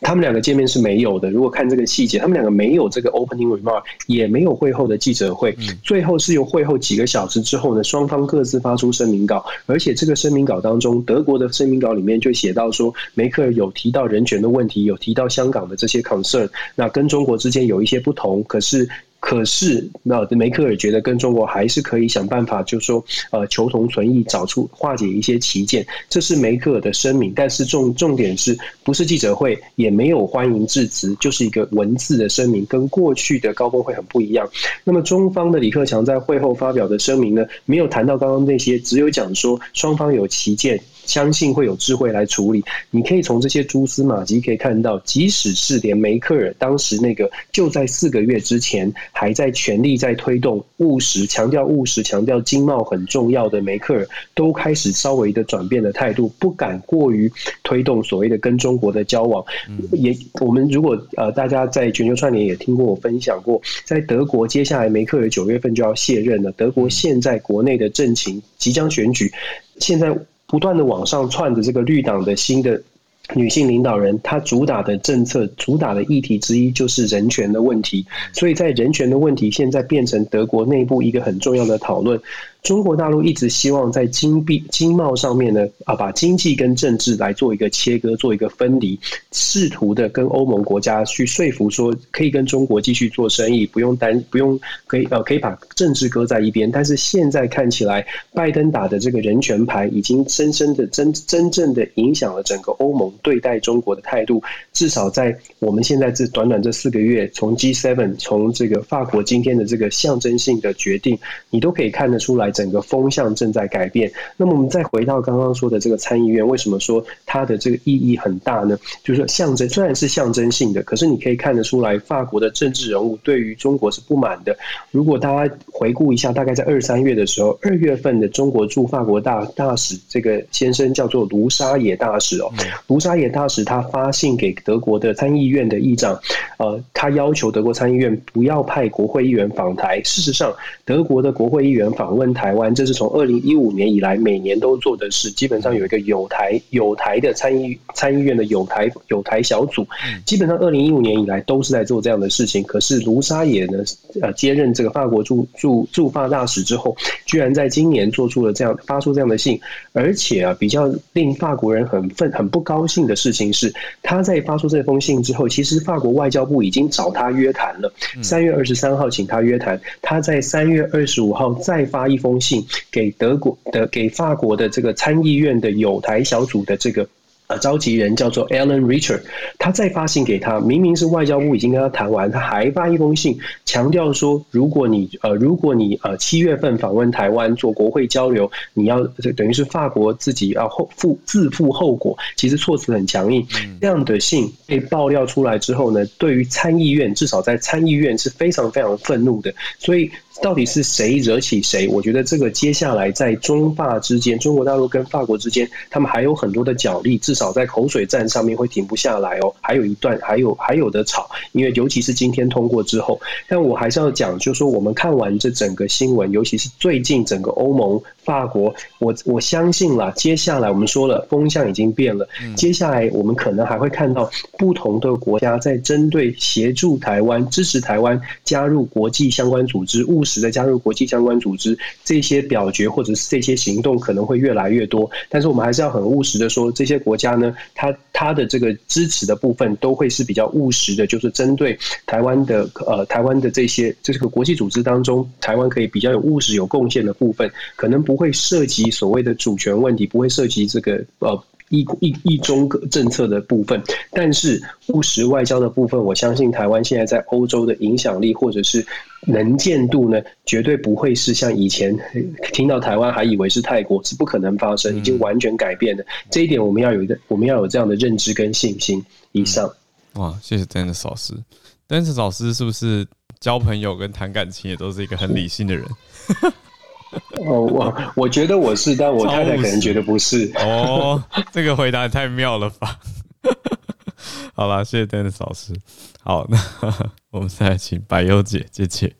他们两个见面是没有的。如果看这个细节，他们两个没有这个 opening remark，也没有会后的记者会。最后是由会后几个小时之后呢，双方各自发出声明稿。而且这个声明稿当中，德国的声明稿里面就写到说，梅克尔有提到人权的问题，有提到香港的这些 concern。那跟中国之间有一些不同，可是。可是那梅克尔觉得跟中国还是可以想办法，就是说呃求同存异，找出化解一些歧见。这是梅克尔的声明，但是重重点是不是记者会，也没有欢迎致辞，就是一个文字的声明，跟过去的高峰会很不一样。那么中方的李克强在会后发表的声明呢，没有谈到刚刚那些，只有讲说双方有歧见。相信会有智慧来处理。你可以从这些蛛丝马迹可以看到，即使是连梅克尔当时那个就在四个月之前还在全力在推动务实、强调务实、强调经贸很重要的梅克尔，都开始稍微的转变的态度，不敢过于推动所谓的跟中国的交往。也，我们如果呃大家在全球串联也听过我分享过，在德国接下来梅克尔九月份就要卸任了，德国现在国内的政情即将选举，现在。不断的往上窜的这个绿党的新的女性领导人，她主打的政策、主打的议题之一就是人权的问题，所以在人权的问题现在变成德国内部一个很重要的讨论。中国大陆一直希望在经币经贸上面呢，啊，把经济跟政治来做一个切割，做一个分离，试图的跟欧盟国家去说服说，可以跟中国继续做生意，不用担，不用可以呃，可以把政治搁在一边。但是现在看起来，拜登打的这个人权牌，已经深深的真真正的影响了整个欧盟对待中国的态度。至少在我们现在这短短这四个月，从 G7，从这个法国今天的这个象征性的决定，你都可以看得出来。整个风向正在改变。那么我们再回到刚刚说的这个参议院，为什么说它的这个意义很大呢？就是说象征，虽然是象征性的，可是你可以看得出来，法国的政治人物对于中国是不满的。如果大家回顾一下，大概在二三月的时候，二月份的中国驻法国大大使这个先生叫做卢沙野大使哦，卢沙野大使他发信给德国的参议院的议长，呃，他要求德国参议院不要派国会议员访台。事实上，德国的国会议员访问台。台湾，这是从二零一五年以来每年都做的事。基本上有一个有台有台的参议参议院的有台有台小组，基本上二零一五年以来都是在做这样的事情。可是卢沙野呢，呃，接任这个法国驻驻驻法大使之后，居然在今年做出了这样发出这样的信，而且啊，比较令法国人很愤很不高兴的事情是，他在发出这封信之后，其实法国外交部已经找他约谈了，三月二十三号请他约谈，他在三月二十五号再发一封。信给德国的、给法国的这个参议院的友台小组的这个。呃，召集人叫做 Alan Richard，他再发信给他，明明是外交部已经跟他谈完，他还发一封信，强调说，如果你呃，如果你呃七月份访问台湾做国会交流，你要等于是法国自己要后负自负后果，其实措辞很强硬。这样的信被爆料出来之后呢，对于参议院，至少在参议院是非常非常愤怒的。所以到底是谁惹起谁？我觉得这个接下来在中法之间，中国大陆跟法国之间，他们还有很多的角力。至少在口水战上面会停不下来哦，还有一段，还有还有的吵，因为尤其是今天通过之后，但我还是要讲，就是说我们看完这整个新闻，尤其是最近整个欧盟、法国，我我相信啦，接下来我们说了，风向已经变了，接下来我们可能还会看到不同的国家在针对协助台湾、支持台湾加入国际相关组织、务实的加入国际相关组织这些表决或者是这些行动可能会越来越多，但是我们还是要很务实的说，这些国家。呢，它它的这个支持的部分都会是比较务实的，就是针对台湾的呃台湾的这些这个国际组织当中，台湾可以比较有务实有贡献的部分，可能不会涉及所谓的主权问题，不会涉及这个呃。一一一中政策的部分，但是务实外交的部分，我相信台湾现在在欧洲的影响力或者是能见度呢，绝对不会是像以前听到台湾还以为是泰国，是不可能发生，已经完全改变的。这一点我们要有一个，我们要有这样的认知跟信心。以上，哇，谢谢 Dennis 老师。Dennis 老师是不是交朋友跟谈感情也都是一个很理性的人？[LAUGHS] 哦，我我觉得我是，但我太太可能觉得不是。哦，这个回答也太妙了吧！好了，谢谢 Dennis 老师。好，那 [LAUGHS] 我们再来请白优姐姐姐。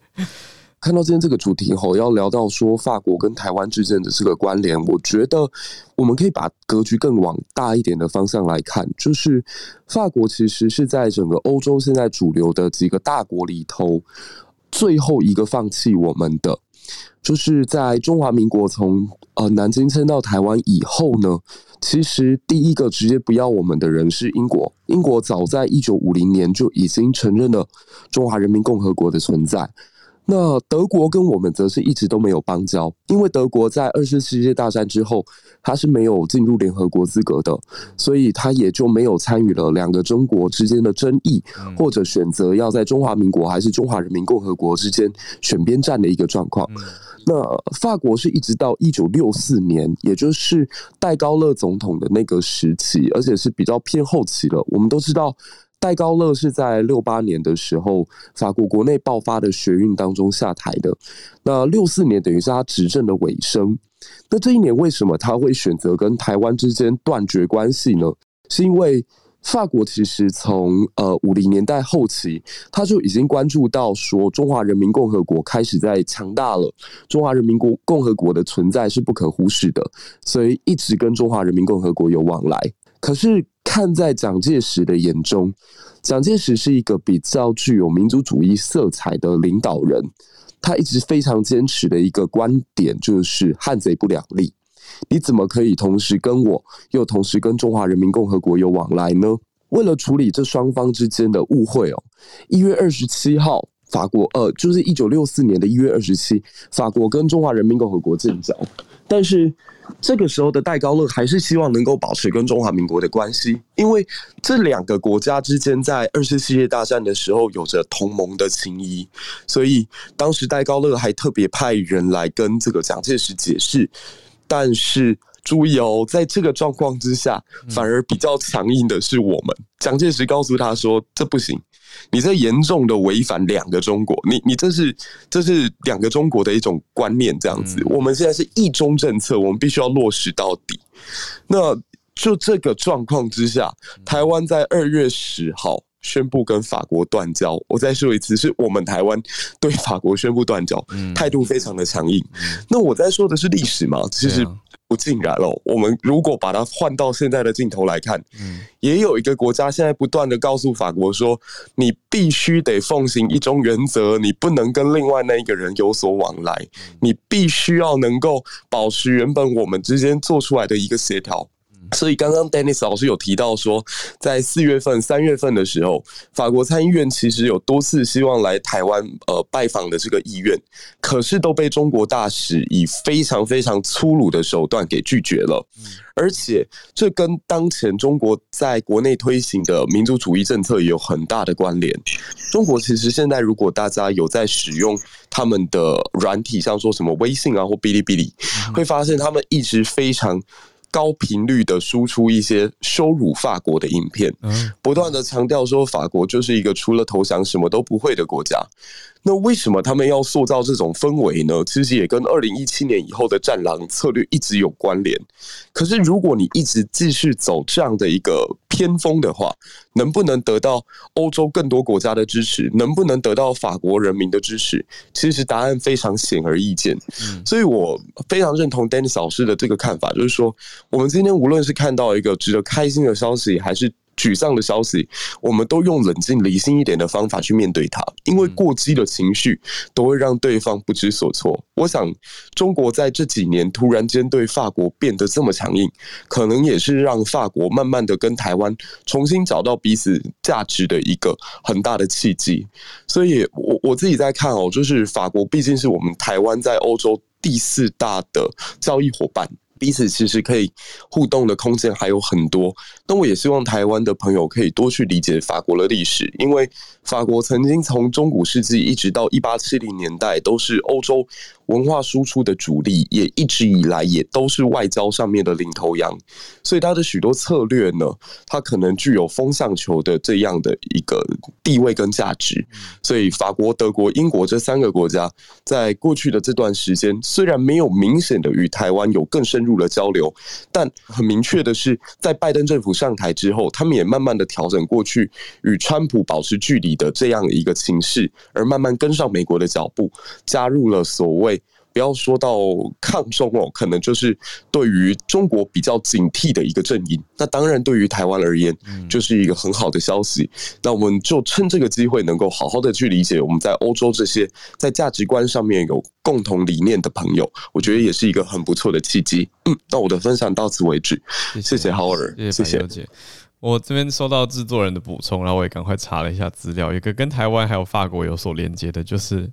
看到今天这个主题后，要聊到说法国跟台湾之间的这个关联，我觉得我们可以把格局更往大一点的方向来看，就是法国其实是在整个欧洲现在主流的几个大国里头最后一个放弃我们的。就是在中华民国从呃南京迁到台湾以后呢，其实第一个直接不要我们的人是英国。英国早在一九五零年就已经承认了中华人民共和国的存在。那德国跟我们则是一直都没有邦交，因为德国在二次世界大战之后，它是没有进入联合国资格的，所以它也就没有参与了两个中国之间的争议，或者选择要在中华民国还是中华人民共和国之间选边站的一个状况。那法国是一直到一九六四年，也就是戴高乐总统的那个时期，而且是比较偏后期了。我们都知道。戴高乐是在六八年的时候，法国国内爆发的学运当中下台的。那六四年等于是他执政的尾声。那这一年为什么他会选择跟台湾之间断绝关系呢？是因为法国其实从呃五零年代后期，他就已经关注到说中华人民共和国开始在强大了，中华人民共共和国的存在是不可忽视的，所以一直跟中华人民共和国有往来。可是。看在蒋介石的眼中，蒋介石是一个比较具有民族主义色彩的领导人。他一直非常坚持的一个观点就是“汉贼不两立”。你怎么可以同时跟我，又同时跟中华人民共和国有往来呢？为了处理这双方之间的误会哦，一月二十七号，法国呃，就是一九六四年的一月二十七，法国跟中华人民共和国建交。但是这个时候的戴高乐还是希望能够保持跟中华民国的关系，因为这两个国家之间在二次世界大战的时候有着同盟的情谊，所以当时戴高乐还特别派人来跟这个蒋介石解释。但是注意哦，在这个状况之下，反而比较强硬的是我们。蒋介石告诉他说：“这不行。”你这严重的违反两个中国，你你这是这是两个中国的一种观念，这样子。我们现在是一中政策，我们必须要落实到底。那就这个状况之下，台湾在二月十号宣布跟法国断交。我再说一次，是我们台湾对法国宣布断交，态度非常的强硬。那我在说的是历史嘛，其实。不尽然了。我们如果把它换到现在的镜头来看，嗯，也有一个国家现在不断的告诉法国说，你必须得奉行一中原则，你不能跟另外那一个人有所往来，你必须要能够保持原本我们之间做出来的一个协调。所以刚刚 Dennis 老师有提到说，在四月份、三月份的时候，法国参议院其实有多次希望来台湾呃拜访的这个意愿，可是都被中国大使以非常非常粗鲁的手段给拒绝了。而且这跟当前中国在国内推行的民族主义政策也有很大的关联。中国其实现在如果大家有在使用他们的软体，像说什么微信啊或哔哩哔哩，会发现他们一直非常。高频率的输出一些羞辱法国的影片，不断的强调说法国就是一个除了投降什么都不会的国家。那为什么他们要塑造这种氛围呢？其实也跟二零一七年以后的战狼策略一直有关联。可是如果你一直继续走这样的一个偏锋的话，能不能得到欧洲更多国家的支持？能不能得到法国人民的支持？其实答案非常显而易见。所以我非常认同 Dennis 老师的这个看法，就是说，我们今天无论是看到一个值得开心的消息，还是沮丧的消息，我们都用冷静理性一点的方法去面对它，因为过激的情绪都会让对方不知所措。我想，中国在这几年突然间对法国变得这么强硬，可能也是让法国慢慢的跟台湾重新找到彼此价值的一个很大的契机。所以我我自己在看哦，就是法国毕竟是我们台湾在欧洲第四大的交易伙伴。彼此其实可以互动的空间还有很多，那我也希望台湾的朋友可以多去理解法国的历史，因为法国曾经从中古世纪一直到一八七零年代都是欧洲文化输出的主力，也一直以来也都是外交上面的领头羊，所以它的许多策略呢，它可能具有风向球的这样的一个地位跟价值，所以法国、德国、英国这三个国家在过去的这段时间，虽然没有明显的与台湾有更深入了交流，但很明确的是，在拜登政府上台之后，他们也慢慢的调整过去与川普保持距离的这样一个情势，而慢慢跟上美国的脚步，加入了所谓。不要说到抗中哦，可能就是对于中国比较警惕的一个阵营。那当然，对于台湾而言，就是一个很好的消息。那我们就趁这个机会，能够好好的去理解我们在欧洲这些在价值观上面有共同理念的朋友，我觉得也是一个很不错的契机。嗯，那我的分享到此为止，谢谢浩尔，谢谢。谢谢我这边收到制作人的补充，然后我也赶快查了一下资料，一个跟台湾还有法国有所连接的，就是。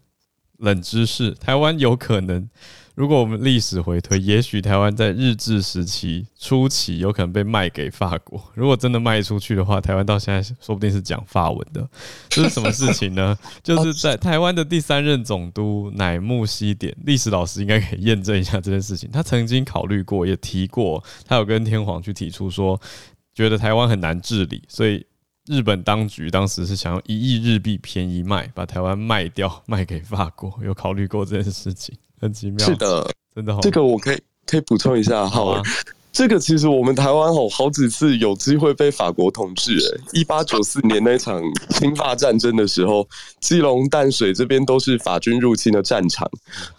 冷知识，台湾有可能。如果我们历史回推，也许台湾在日治时期初期有可能被卖给法国。如果真的卖出去的话，台湾到现在说不定是讲法文的。这是什么事情呢？[LAUGHS] 就是在台湾的第三任总督乃木希典，历史老师应该可以验证一下这件事情。他曾经考虑过，也提过，他有跟天皇去提出说，觉得台湾很难治理，所以日本当局当时是想要一亿日币便宜卖，把台湾卖掉，[LAUGHS] 卖给法国。有考虑过这件事情。很奇妙，是的，真的好。这个我可以可以补充一下，好啊。这个其实我们台湾吼好几次有机会被法国统治，哎，一八九四年那场侵法战争的时候，基隆淡水这边都是法军入侵的战场。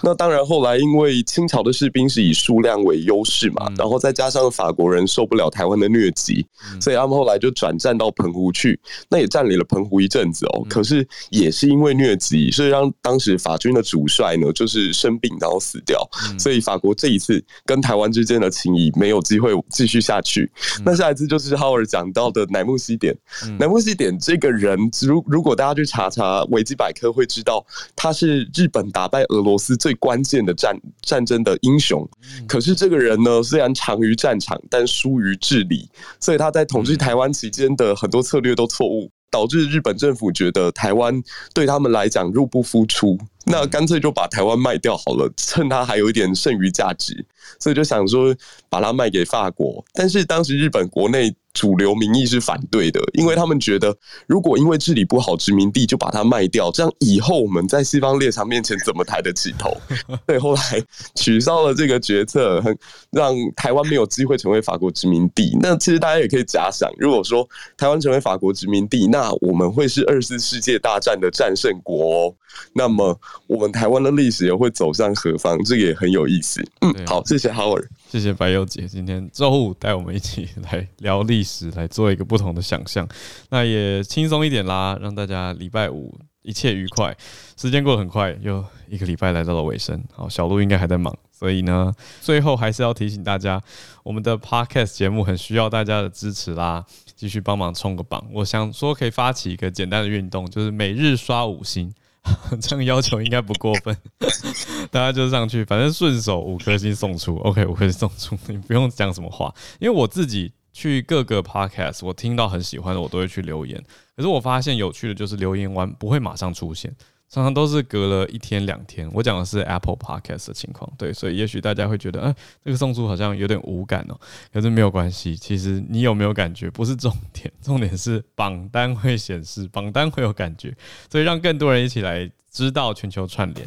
那当然后来因为清朝的士兵是以数量为优势嘛，然后再加上法国人受不了台湾的疟疾，所以他们后来就转战到澎湖去，那也占领了澎湖一阵子哦。可是也是因为疟疾，所以让当时法军的主帅呢就是生病然后死掉，所以法国这一次跟台湾之间的情谊没有。机会继续下去。那下一次就是 Howard 讲到的乃木希典。乃木希典这个人，如如果大家去查查维基百科，会知道他是日本打败俄罗斯最关键的战战争的英雄。可是这个人呢，虽然长于战场，但疏于治理，所以他在统治台湾期间的很多策略都错误，导致日本政府觉得台湾对他们来讲入不敷出。那干脆就把台湾卖掉好了，趁它还有一点剩余价值，所以就想说把它卖给法国。但是当时日本国内主流民意是反对的，因为他们觉得如果因为治理不好殖民地就把它卖掉，这样以后我们在西方列强面前怎么抬得起头？[LAUGHS] 所以后来取消了这个决策，很让台湾没有机会成为法国殖民地。那其实大家也可以假想，如果说台湾成为法国殖民地，那我们会是二次世界大战的战胜国哦。那么。我们台湾的历史又会走向何方？这个也很有意思。嗯，好，谢谢 Howard，谢谢白优姐，今天周五带我们一起来聊历史，来做一个不同的想象。那也轻松一点啦，让大家礼拜五一切愉快。时间过得很快，又一个礼拜来到了尾声。好，小鹿应该还在忙，所以呢，最后还是要提醒大家，我们的 Podcast 节目很需要大家的支持啦，继续帮忙冲个榜。我想说，可以发起一个简单的运动，就是每日刷五星。[LAUGHS] 这样要求应该不过分，[LAUGHS] 大家就上去，反正顺手五颗星送出，OK，五颗星送出，[LAUGHS] 你不用讲什么话。因为我自己去各个 Podcast，我听到很喜欢的，我都会去留言。可是我发现有趣的就是留言完不会马上出现。常常都是隔了一天两天，我讲的是 Apple Podcast 的情况，对，所以也许大家会觉得，哎，这个送出好像有点无感哦，可是没有关系，其实你有没有感觉不是重点，[LAUGHS] 重点是榜单会显示，榜单会有感觉，所以让更多人一起来知道全球串联。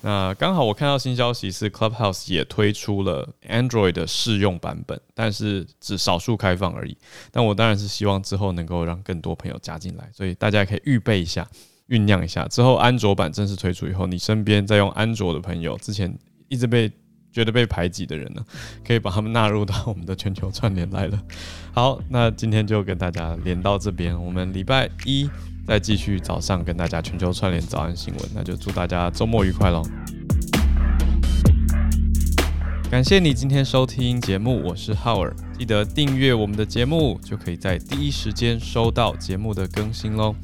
那刚好我看到新消息是 Clubhouse 也推出了 Android 的试用版本，但是只少数开放而已。但我当然是希望之后能够让更多朋友加进来，所以大家可以预备一下。酝酿一下，之后安卓版正式推出以后，你身边在用安卓的朋友，之前一直被觉得被排挤的人呢，可以把他们纳入到我们的全球串联来了。好，那今天就跟大家连到这边，我们礼拜一再继续早上跟大家全球串联早安新闻，那就祝大家周末愉快喽！感谢你今天收听节目，我是浩尔，记得订阅我们的节目，就可以在第一时间收到节目的更新喽。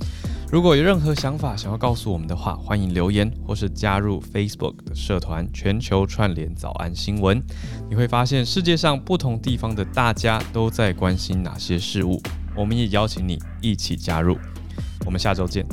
如果有任何想法想要告诉我们的话，欢迎留言或是加入 Facebook 的社团“全球串联早安新闻”。你会发现世界上不同地方的大家都在关心哪些事物，我们也邀请你一起加入。我们下周见。